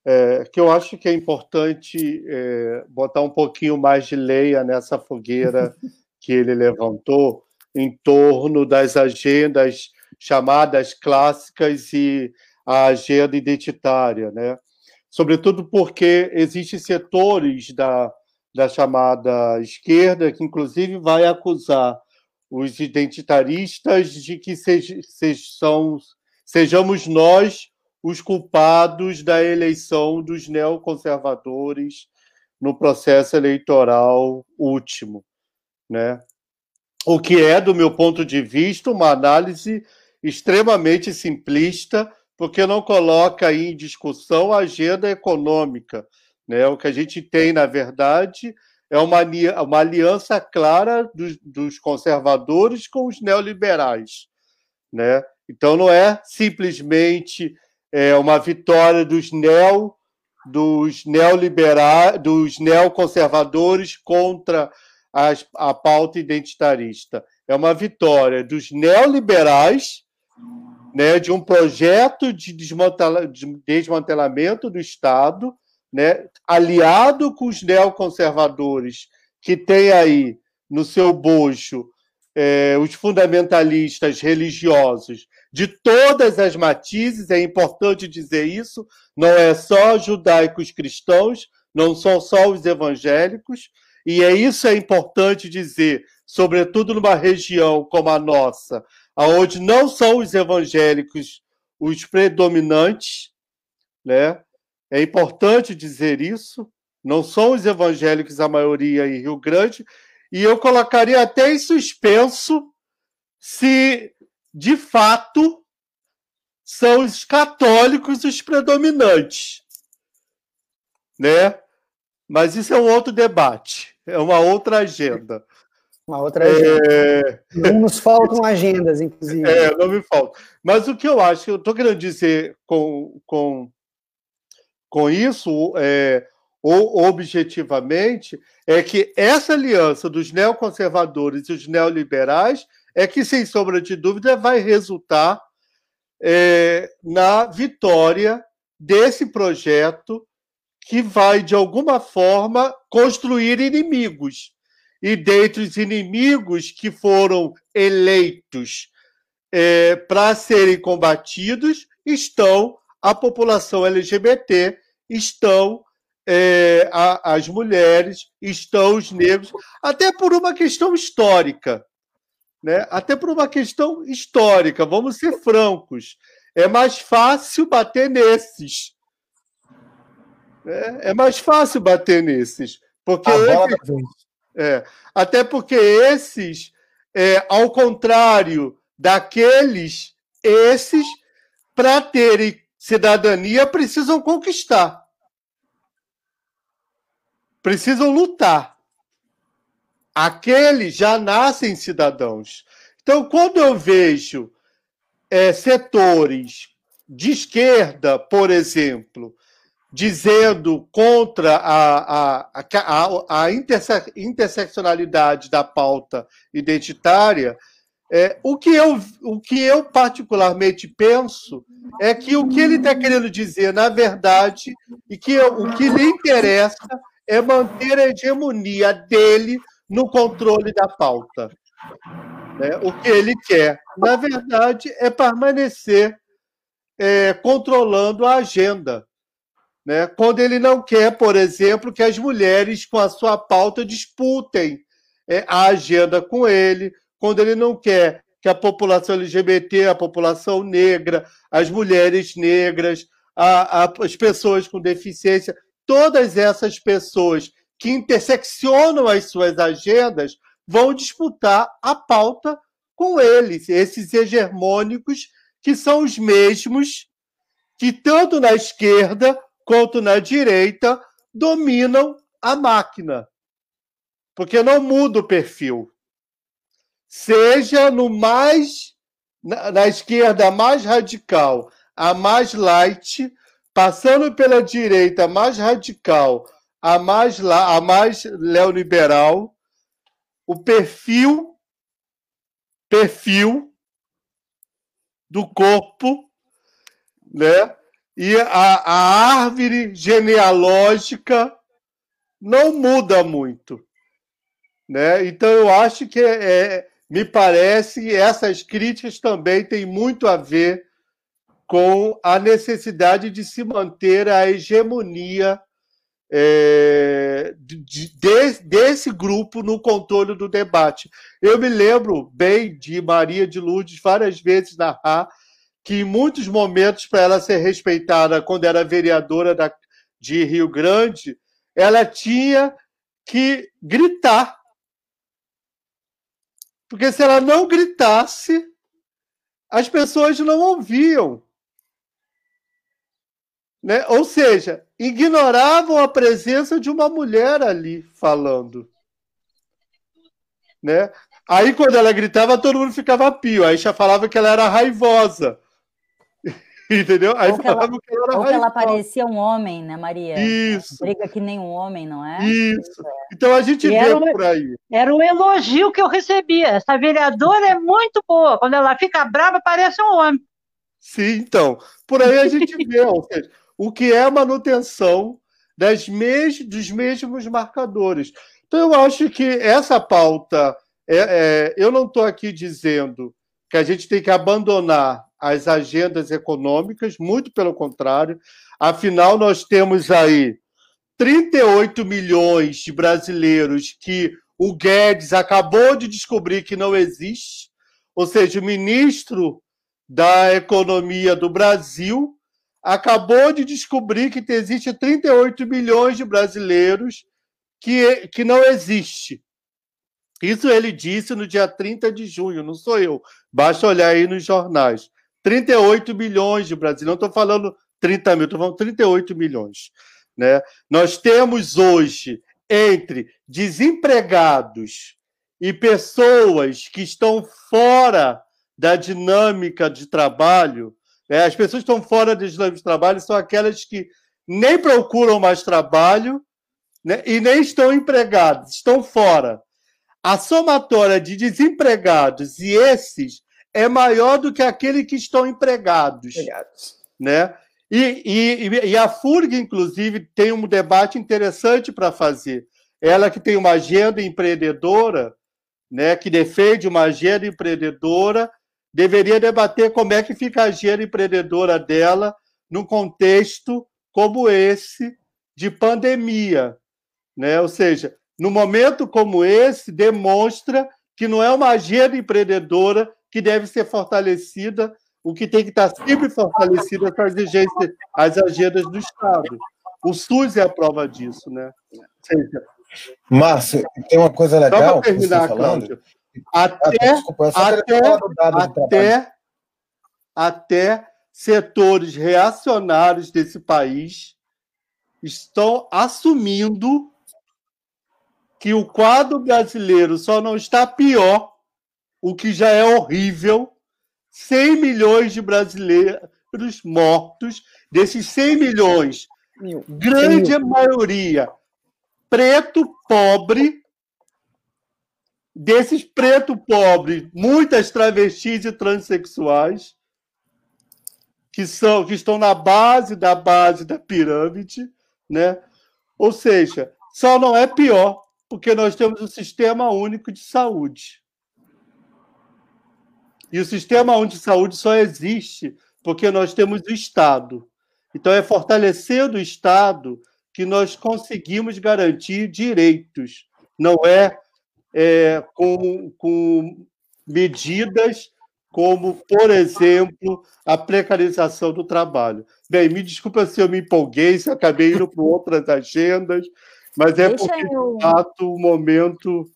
é, que eu acho que é importante é, botar um pouquinho mais de leia nessa fogueira *laughs* que ele levantou em torno das agendas chamadas clássicas e a agenda identitária, né? Sobretudo porque existem setores da da chamada esquerda, que inclusive vai acusar os identitaristas de que sejam, sejamos nós os culpados da eleição dos neoconservadores no processo eleitoral último, né? O que é, do meu ponto de vista, uma análise extremamente simplista, porque não coloca em discussão a agenda econômica, né? O que a gente tem, na verdade, é uma, uma aliança clara dos, dos conservadores com os neoliberais. Né? Então, não é simplesmente é, uma vitória dos neo dos neoliberais, dos neoconservadores contra as, a pauta identitarista. É uma vitória dos neoliberais, né, de um projeto de, desmantela, de desmantelamento do Estado, né, aliado com os neoconservadores, que tem aí no seu bojo é, os fundamentalistas religiosos de todas as matizes, é importante dizer isso, não é só judaicos cristãos, não são só os evangélicos, e é isso é importante dizer sobretudo numa região como a nossa, aonde não são os evangélicos os predominantes, né? É importante dizer isso. Não são os evangélicos a maioria em Rio Grande, e eu colocaria até em suspenso se, de fato, são os católicos os predominantes, né? Mas isso é um outro debate, é uma outra agenda. Uma outra agenda. É... Não nos faltam agendas, inclusive. É, não me falta. Mas o que eu acho, eu estou querendo dizer com, com, com isso, é, ou objetivamente, é que essa aliança dos neoconservadores e os neoliberais é que, sem sombra de dúvida, vai resultar é, na vitória desse projeto que vai, de alguma forma, construir inimigos. E dentre os inimigos que foram eleitos é, para serem combatidos estão a população LGBT, estão é, a, as mulheres, estão os negros, até por uma questão histórica. Né? Até por uma questão histórica, vamos ser francos. É mais fácil bater nesses. É, é mais fácil bater nesses. Porque esses, é, até porque esses, é, ao contrário daqueles, esses, para terem cidadania, precisam conquistar precisam lutar. Aqueles já nascem cidadãos. Então, quando eu vejo é, setores de esquerda, por exemplo, dizendo contra a, a, a, a interse interseccionalidade da pauta identitária, é, o, que eu, o que eu particularmente penso é que o que ele está querendo dizer, na verdade, e que o que lhe interessa é manter a hegemonia dele no controle da pauta. Né? O que ele quer, na verdade, é permanecer é, controlando a agenda. Né? Quando ele não quer, por exemplo, que as mulheres, com a sua pauta, disputem é, a agenda com ele, quando ele não quer que a população LGBT, a população negra, as mulheres negras, a, a, as pessoas com deficiência todas essas pessoas que interseccionam as suas agendas vão disputar a pauta com eles, esses hegemônicos que são os mesmos que, tanto na esquerda quanto na direita, dominam a máquina. Porque não muda o perfil. Seja no mais na, na esquerda mais radical, a mais light, passando pela direita mais radical, a mais, a mais neoliberal, o perfil, perfil do corpo, né? E a, a árvore genealógica não muda muito, né? Então eu acho que é, me parece essas críticas também têm muito a ver com a necessidade de se manter a hegemonia é, de, de, desse grupo no controle do debate. Eu me lembro bem de Maria de Lourdes várias vezes narrar que em muitos momentos, para ela ser respeitada quando era vereadora da, de Rio Grande, ela tinha que gritar. Porque se ela não gritasse, as pessoas não ouviam. Né? Ou seja, ignoravam a presença de uma mulher ali falando. Né? Aí, quando ela gritava, todo mundo ficava pio. Aí já falava que ela era raivosa. *laughs* Entendeu? Aí ou que ela, que ela, ou que ela parecia um homem, né, Maria? Isso. Briga que nem um homem, não é? Isso. Então a gente e vê por aí. Era um elogio que eu recebia. Essa vereadora é muito boa. Quando ela fica brava, parece um homem. Sim, então. Por aí a gente vê. Ou *laughs* seja, o que é a manutenção das mes dos mesmos marcadores. Então, eu acho que essa pauta, é, é, eu não estou aqui dizendo que a gente tem que abandonar as agendas econômicas, muito pelo contrário. Afinal, nós temos aí 38 milhões de brasileiros que o Guedes acabou de descobrir que não existe, ou seja, o ministro da Economia do Brasil acabou de descobrir que existe 38 milhões de brasileiros que, que não existe. Isso ele disse no dia 30 de junho, não sou eu. Basta olhar aí nos jornais. 38 milhões de brasileiros. Não estou falando 30 mil, estou falando 38 milhões. Né? Nós temos hoje entre desempregados e pessoas que estão fora da dinâmica de trabalho, né? as pessoas que estão fora da dinâmica de trabalho são aquelas que nem procuram mais trabalho né? e nem estão empregados, estão fora. A somatória de desempregados e esses é maior do que aquele que estão empregados. empregados. Né? E, e, e a FURG, inclusive, tem um debate interessante para fazer. Ela que tem uma agenda empreendedora, né, que defende uma agenda empreendedora, deveria debater como é que fica a agenda empreendedora dela num contexto como esse de pandemia. Né? Ou seja, no momento como esse, demonstra que não é uma agenda empreendedora que deve ser fortalecida o que tem que estar sempre fortalecido é as agências, as agendas do Estado. O SUS é a prova disso, né? Márcio, tem uma coisa legal. Só para terminar, tá Cláudio. Até, ah, desculpa, até, até, até setores reacionários desse país estão assumindo que o quadro brasileiro só não está pior, o que já é horrível, 100 milhões de brasileiros mortos. Desses 100 milhões, Meu, grande maioria preto pobre. Desses preto pobre, muitas travestis e transexuais que são que estão na base da base da pirâmide, né? Ou seja, só não é pior porque nós temos o sistema único de saúde. E o sistema único de saúde só existe porque nós temos o Estado. Então, é fortalecendo o Estado que nós conseguimos garantir direitos, não é, é com, com medidas como, por exemplo, a precarização do trabalho. Bem, me desculpa se eu me empolguei, se acabei indo para outras agendas, mas é Deixa porque, eu... de fato, o momento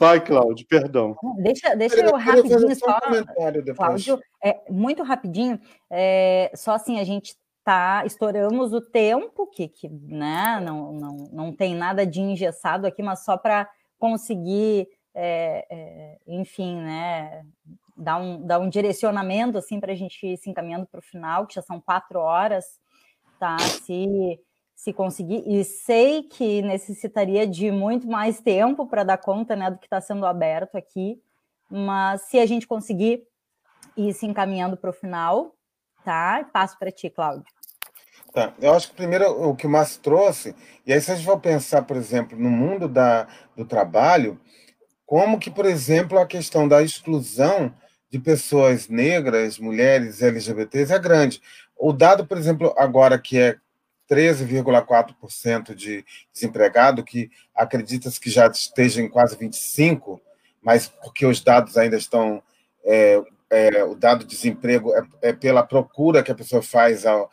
Vai, Cláudio, perdão. Deixa, deixa eu, eu rapidinho só, um Cláudio, é, muito rapidinho, é, só assim, a gente tá, estouramos o tempo, que, que né, não, não, não tem nada de engessado aqui, mas só para conseguir, é, é, enfim, né, dar um, dar um direcionamento, assim, para a gente ir se encaminhando para o final, que já são quatro horas, tá, se se conseguir, e sei que necessitaria de muito mais tempo para dar conta né, do que está sendo aberto aqui, mas se a gente conseguir ir se encaminhando para o final, tá? Passo para ti, Cláudio. Tá. Eu acho que primeiro o que o Márcio trouxe, e aí se a gente for pensar, por exemplo, no mundo da, do trabalho, como que, por exemplo, a questão da exclusão de pessoas negras, mulheres, LGBTs é grande. O dado, por exemplo, agora que é 13,4% de desempregado, que acredita-se que já esteja em quase 25%, mas porque os dados ainda estão. É, é, o dado de desemprego é, é, pela procura que a pessoa faz ao,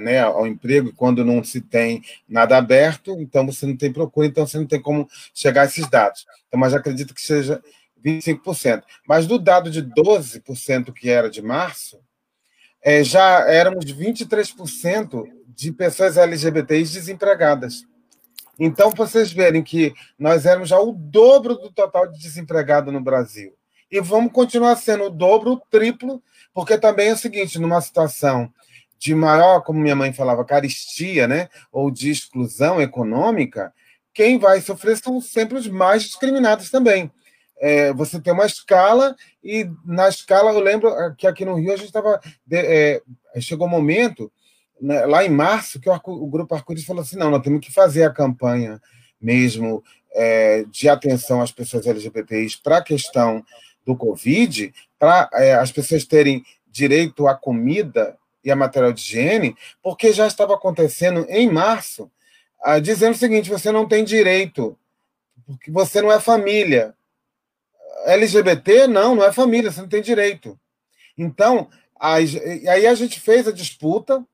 né, ao emprego, e quando não se tem nada aberto, então você não tem procura, então você não tem como chegar a esses dados. Então, mas acredito que seja 25%. Mas do dado de 12% que era de março, é, já éramos 23% de pessoas LGBTs desempregadas. Então, vocês verem que nós éramos já o dobro do total de desempregado no Brasil. E vamos continuar sendo o dobro, o triplo, porque também é o seguinte: numa situação de maior, como minha mãe falava, caristia, né, ou de exclusão econômica, quem vai sofrer são sempre os mais discriminados também. É, você tem uma escala, e na escala, eu lembro que aqui no Rio a gente estava. É, chegou um momento né, lá em março, que o, o Grupo Arco-Íris falou assim: não, nós temos que fazer a campanha mesmo é, de atenção às pessoas LGBTIs para a questão do Covid, para é, as pessoas terem direito à comida e a material de higiene, porque já estava acontecendo em março, ah, dizendo o seguinte: você não tem direito porque você não é família. LGBT, não, não é família, você não tem direito. Então, aí a gente fez a disputa,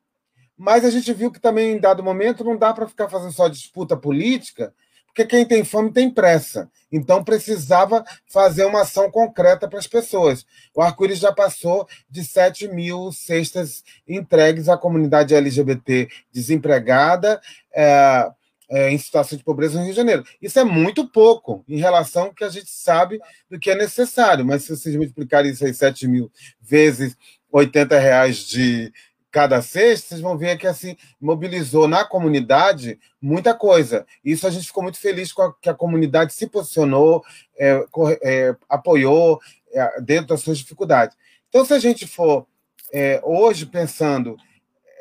mas a gente viu que também, em dado momento, não dá para ficar fazendo só disputa política, porque quem tem fome tem pressa. Então, precisava fazer uma ação concreta para as pessoas. O arco-íris já passou de 7 mil cestas entregues à comunidade LGBT desempregada. É, é, em situação de pobreza no Rio de Janeiro. Isso é muito pouco em relação ao que a gente sabe do que é necessário, mas se vocês multiplicarem isso aí 7 mil vezes 80 reais de cada cesta, vocês vão ver que assim mobilizou na comunidade muita coisa. Isso a gente ficou muito feliz com a, que a comunidade se posicionou, é, é, apoiou é, dentro das suas dificuldades. Então, se a gente for é, hoje pensando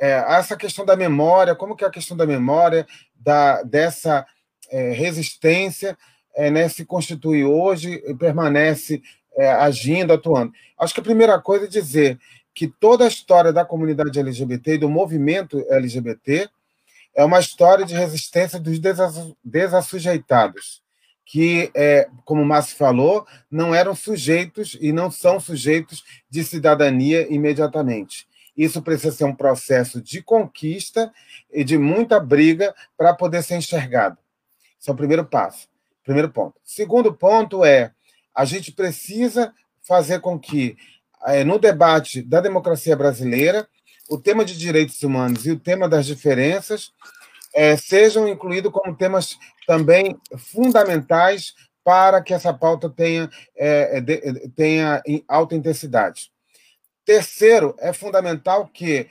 é, essa questão da memória, como que é a questão da memória, da, dessa é, resistência né, se constitui hoje e permanece agindo, atuando. Acho que a primeira coisa é dizer que toda a história da comunidade LGBT e do movimento LGBT é uma história de resistência dos desassujeitados, que, é, como o Márcio falou, não eram sujeitos e não são sujeitos de cidadania imediatamente. Isso precisa ser um processo de conquista e de muita briga para poder ser enxergado. Esse é o primeiro passo, primeiro ponto. Segundo ponto é a gente precisa fazer com que no debate da democracia brasileira o tema de direitos humanos e o tema das diferenças é, sejam incluídos como temas também fundamentais para que essa pauta tenha, é, de, tenha alta intensidade. Terceiro, é fundamental que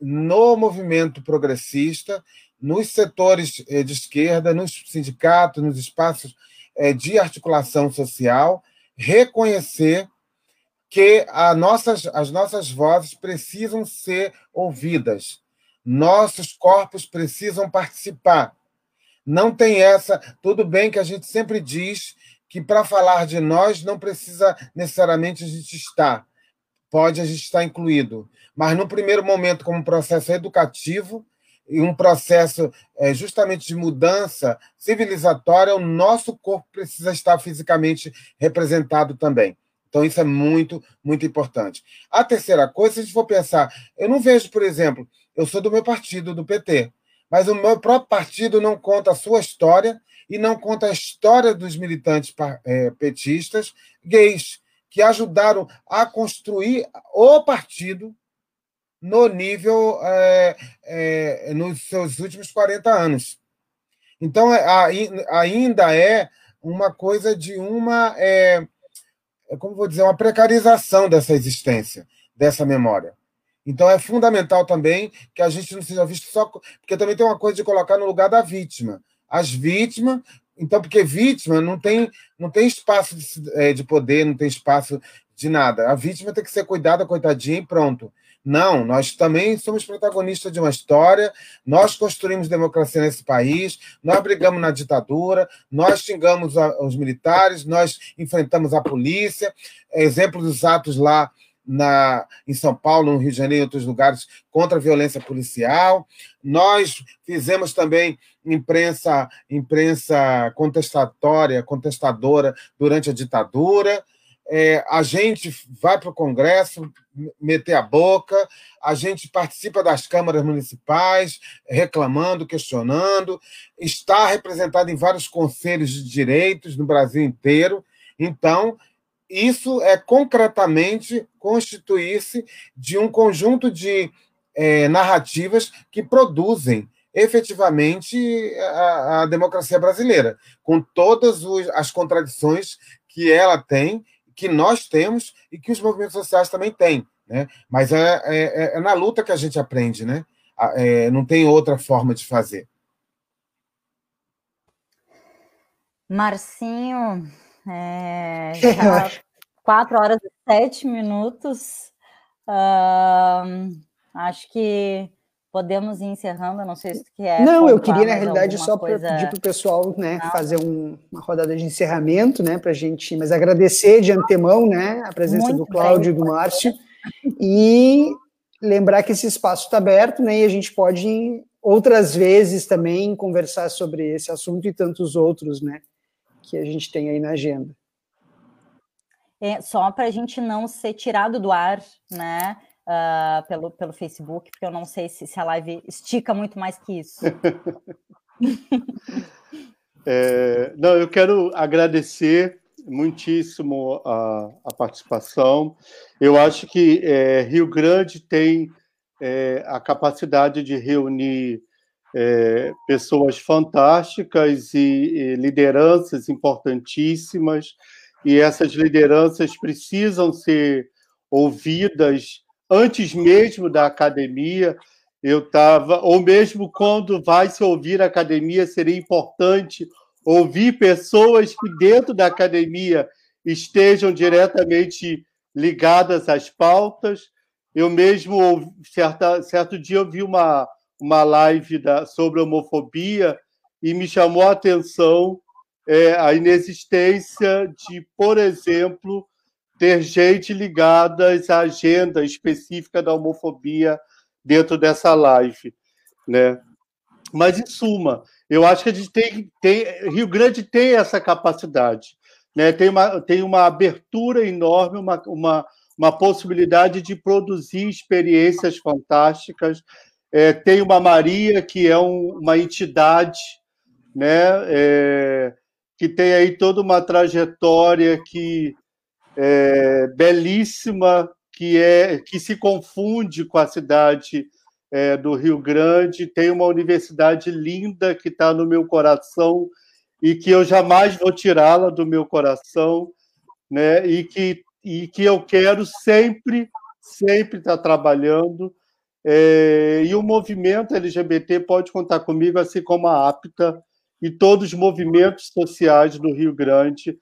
no movimento progressista, nos setores eh, de esquerda, nos sindicatos, nos espaços eh, de articulação social, reconhecer que nossas, as nossas vozes precisam ser ouvidas, nossos corpos precisam participar. Não tem essa. Tudo bem que a gente sempre diz que para falar de nós não precisa necessariamente a gente estar pode a gente estar incluído. Mas, no primeiro momento, como processo educativo e um processo é, justamente de mudança civilizatória, o nosso corpo precisa estar fisicamente representado também. Então, isso é muito, muito importante. A terceira coisa, se a gente for pensar, eu não vejo, por exemplo, eu sou do meu partido, do PT, mas o meu próprio partido não conta a sua história e não conta a história dos militantes é, petistas gays que ajudaram a construir o partido no nível é, é, nos seus últimos 40 anos. Então, é, ainda é uma coisa de uma, é, é, como vou dizer, uma precarização dessa existência, dessa memória. Então, é fundamental também que a gente não seja visto só. Porque também tem uma coisa de colocar no lugar da vítima. As vítimas então, porque vítima não tem, não tem espaço de, é, de poder, não tem espaço de nada. A vítima tem que ser cuidada, coitadinha, e pronto. Não, nós também somos protagonistas de uma história, nós construímos democracia nesse país, nós brigamos na ditadura, nós xingamos a, os militares, nós enfrentamos a polícia, exemplo dos atos lá na, em São Paulo, no Rio de Janeiro e outros lugares contra a violência policial. Nós fizemos também imprensa, imprensa contestatória, contestadora durante a ditadura. É, a gente vai para o Congresso meter a boca, a gente participa das câmaras municipais, reclamando, questionando, está representado em vários conselhos de direitos no Brasil inteiro. Então, isso é concretamente constituir-se de um conjunto de é, narrativas que produzem efetivamente a, a, democracia brasileira, com todas os, as contradições que ela tem, que nós temos e que os movimentos sociais também têm. Né? Mas é, é, é na luta que a gente aprende, né? É, não tem outra forma de fazer. Marcinho, é, *laughs* já quatro horas e sete minutos. Uh, acho que podemos ir encerrando. Não sei se tu quer. Não, eu queria, na realidade, só coisa... pedir para o pessoal né, fazer um, uma rodada de encerramento, né? Para a gente, mas agradecer de antemão né, a presença Muito do Cláudio e do Márcio. E lembrar que esse espaço está aberto, né? E a gente pode outras vezes também conversar sobre esse assunto e tantos outros, né? que a gente tem aí na agenda. É, só para a gente não ser tirado do ar, né? Uh, pelo, pelo Facebook, porque eu não sei se, se a live estica muito mais que isso. *laughs* é, não, eu quero agradecer muitíssimo a, a participação. Eu acho que é, Rio Grande tem é, a capacidade de reunir é, pessoas fantásticas e, e, lideranças importantíssimas, e essas lideranças precisam ser ouvidas antes mesmo da academia. Eu estava, ou mesmo quando vai se ouvir a academia, seria importante ouvir pessoas que dentro da academia estejam diretamente ligadas às pautas. Eu mesmo, certa, certo dia, eu vi uma, uma live da, sobre homofobia e me chamou a atenção é, a inexistência de, por exemplo, ter gente ligada à agenda específica da homofobia dentro dessa live, né? Mas, em suma, eu acho que a gente tem, tem Rio Grande tem essa capacidade, né? Tem uma, tem uma abertura enorme, uma, uma, uma possibilidade de produzir experiências fantásticas. É, tem uma Maria que é um, uma entidade, né? É, que tem aí toda uma trajetória que é belíssima, que é que se confunde com a cidade é, do Rio Grande. Tem uma universidade linda que está no meu coração e que eu jamais vou tirá-la do meu coração, né? E que e que eu quero sempre sempre estar tá trabalhando. É, e o movimento LGBT pode contar comigo, assim como a APTA, e todos os movimentos sociais do Rio Grande,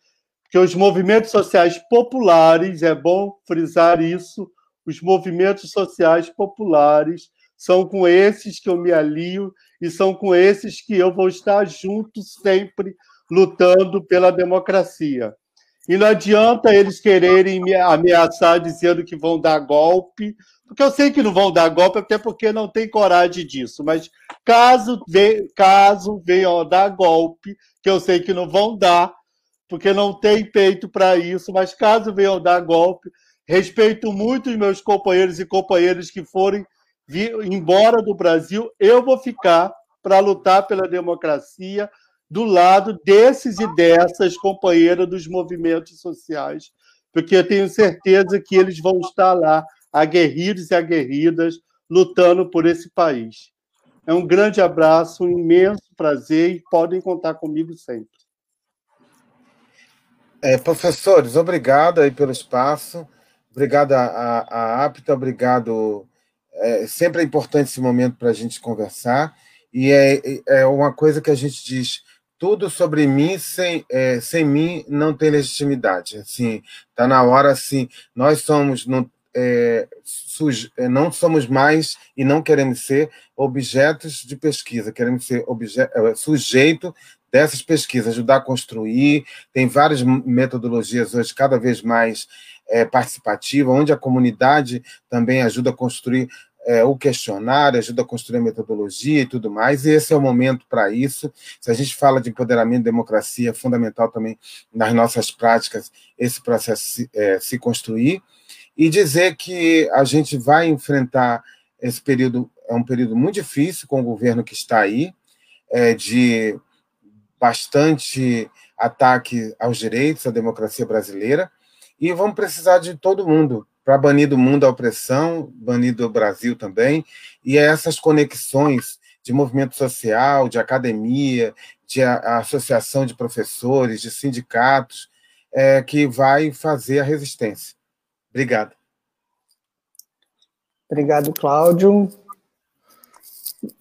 porque os movimentos sociais populares, é bom frisar isso, os movimentos sociais populares são com esses que eu me alio e são com esses que eu vou estar junto sempre lutando pela democracia. E não adianta eles quererem me ameaçar dizendo que vão dar golpe, porque eu sei que não vão dar golpe, até porque não tem coragem disso. Mas caso, caso venham dar golpe, que eu sei que não vão dar, porque não tem peito para isso, mas caso venham dar golpe, respeito muito os meus companheiros e companheiras que forem embora do Brasil, eu vou ficar para lutar pela democracia do lado desses e dessas companheiras dos movimentos sociais, porque eu tenho certeza que eles vão estar lá aguerridos e aguerridas lutando por esse país. É um grande abraço, um imenso prazer e podem contar comigo sempre. É, professores, obrigado aí pelo espaço, obrigado à APTA, obrigado. É, sempre é importante esse momento para a gente conversar, e é, é uma coisa que a gente diz: tudo sobre mim sem, é, sem mim não tem legitimidade. Assim, tá na hora assim. Nós somos não, é, é, não somos mais e não queremos ser objetos de pesquisa, queremos ser é, sujeito dessas pesquisas, ajudar a construir. Tem várias metodologias hoje cada vez mais é, participativa, onde a comunidade também ajuda a construir é, o questionário, ajuda a construir a metodologia e tudo mais, e esse é o momento para isso. Se a gente fala de empoderamento e democracia, é fundamental também nas nossas práticas esse processo se, é, se construir e dizer que a gente vai enfrentar esse período, é um período muito difícil com o governo que está aí, é, de bastante ataque aos direitos, à democracia brasileira, e vamos precisar de todo mundo para banir do mundo a opressão, banir do Brasil também, e é essas conexões de movimento social, de academia, de associação de professores, de sindicatos, é, que vai fazer a resistência. Obrigado. Obrigado, Cláudio.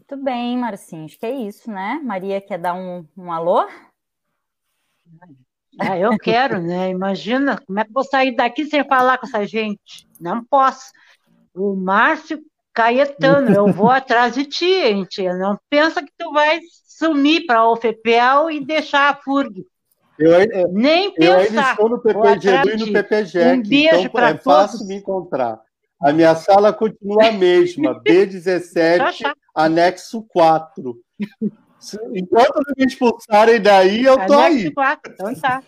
Muito bem, Marcinho. Acho que é isso, né? Maria quer dar um, um alô? Ah, eu quero, né? Imagina, como é que eu vou sair daqui sem falar com essa gente? Não posso. O Márcio Caetano, eu vou atrás de ti, gente. Não pensa que tu vai sumir para a UFPEL e deixar a FURG. Eu, eu, Nem pensar. Eu ainda estou no PPG e no PPG. Um beijo então é fácil me encontrar. A minha sala continua a mesma, B17, anexo 4. Enquanto não me expulsarem daí, eu tô aí. Então tá.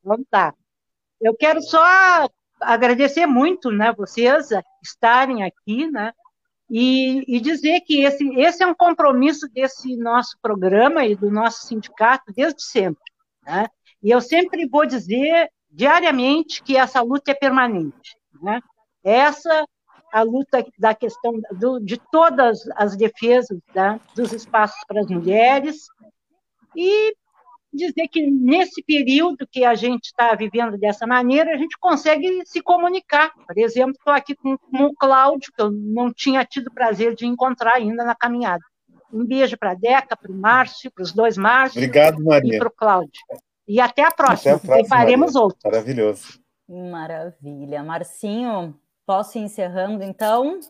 Então tá. Eu quero só agradecer muito, né, vocês estarem aqui, né, e, e, dizer que esse, esse é um compromisso desse nosso programa e do nosso sindicato desde sempre, né, e eu sempre vou dizer diariamente que essa luta é permanente, né, essa a luta da questão do, de todas as defesas né, dos espaços para as mulheres e dizer que nesse período que a gente está vivendo dessa maneira, a gente consegue se comunicar. Por exemplo, estou aqui com, com, o Cláudio, que eu não tinha tido o prazer de encontrar ainda na caminhada. Um beijo para a Deca, para o Márcio, para os dois Márcios. Obrigado, Maria. E para o Cláudio. E até a próxima. Até a próxima faremos outro. Maravilhoso. Maravilha. Marcinho, posso ir encerrando então?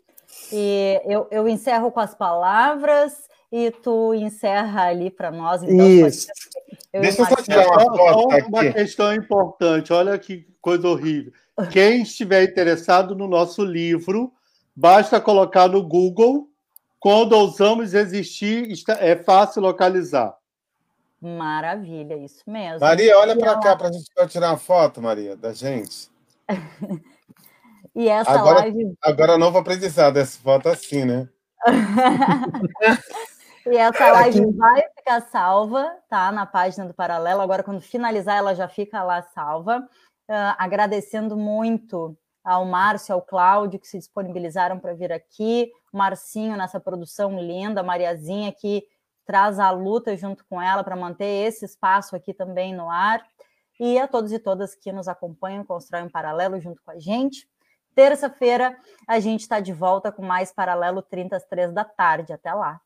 E eu, eu encerro com as palavras e tu encerra ali para nós. Então, Isso. Eu Deixa eu só tirar uma foto aqui. Uma questão importante, olha que coisa horrível. Quem estiver interessado no nosso livro, basta colocar no Google quando ousamos existir, é fácil localizar. Maravilha, isso mesmo. Maria, olha para cá para a gente tirar uma foto, Maria, da gente. *laughs* e essa agora, live. Agora, novo aprendizado, essa foto assim, né? *laughs* E essa live Aqui... vai ficar salva, tá? Na página do Paralelo. Agora, quando finalizar, ela já fica lá salva. Uh, agradecendo muito ao Márcio, ao Cláudio, que se disponibilizaram para vir aqui, Marcinho nessa produção linda, Mariazinha que traz a luta junto com ela para manter esse espaço aqui também no ar, e a todos e todas que nos acompanham, constroem um paralelo junto com a gente. Terça-feira a gente está de volta com mais Paralelo 30 às 3 da tarde. Até lá!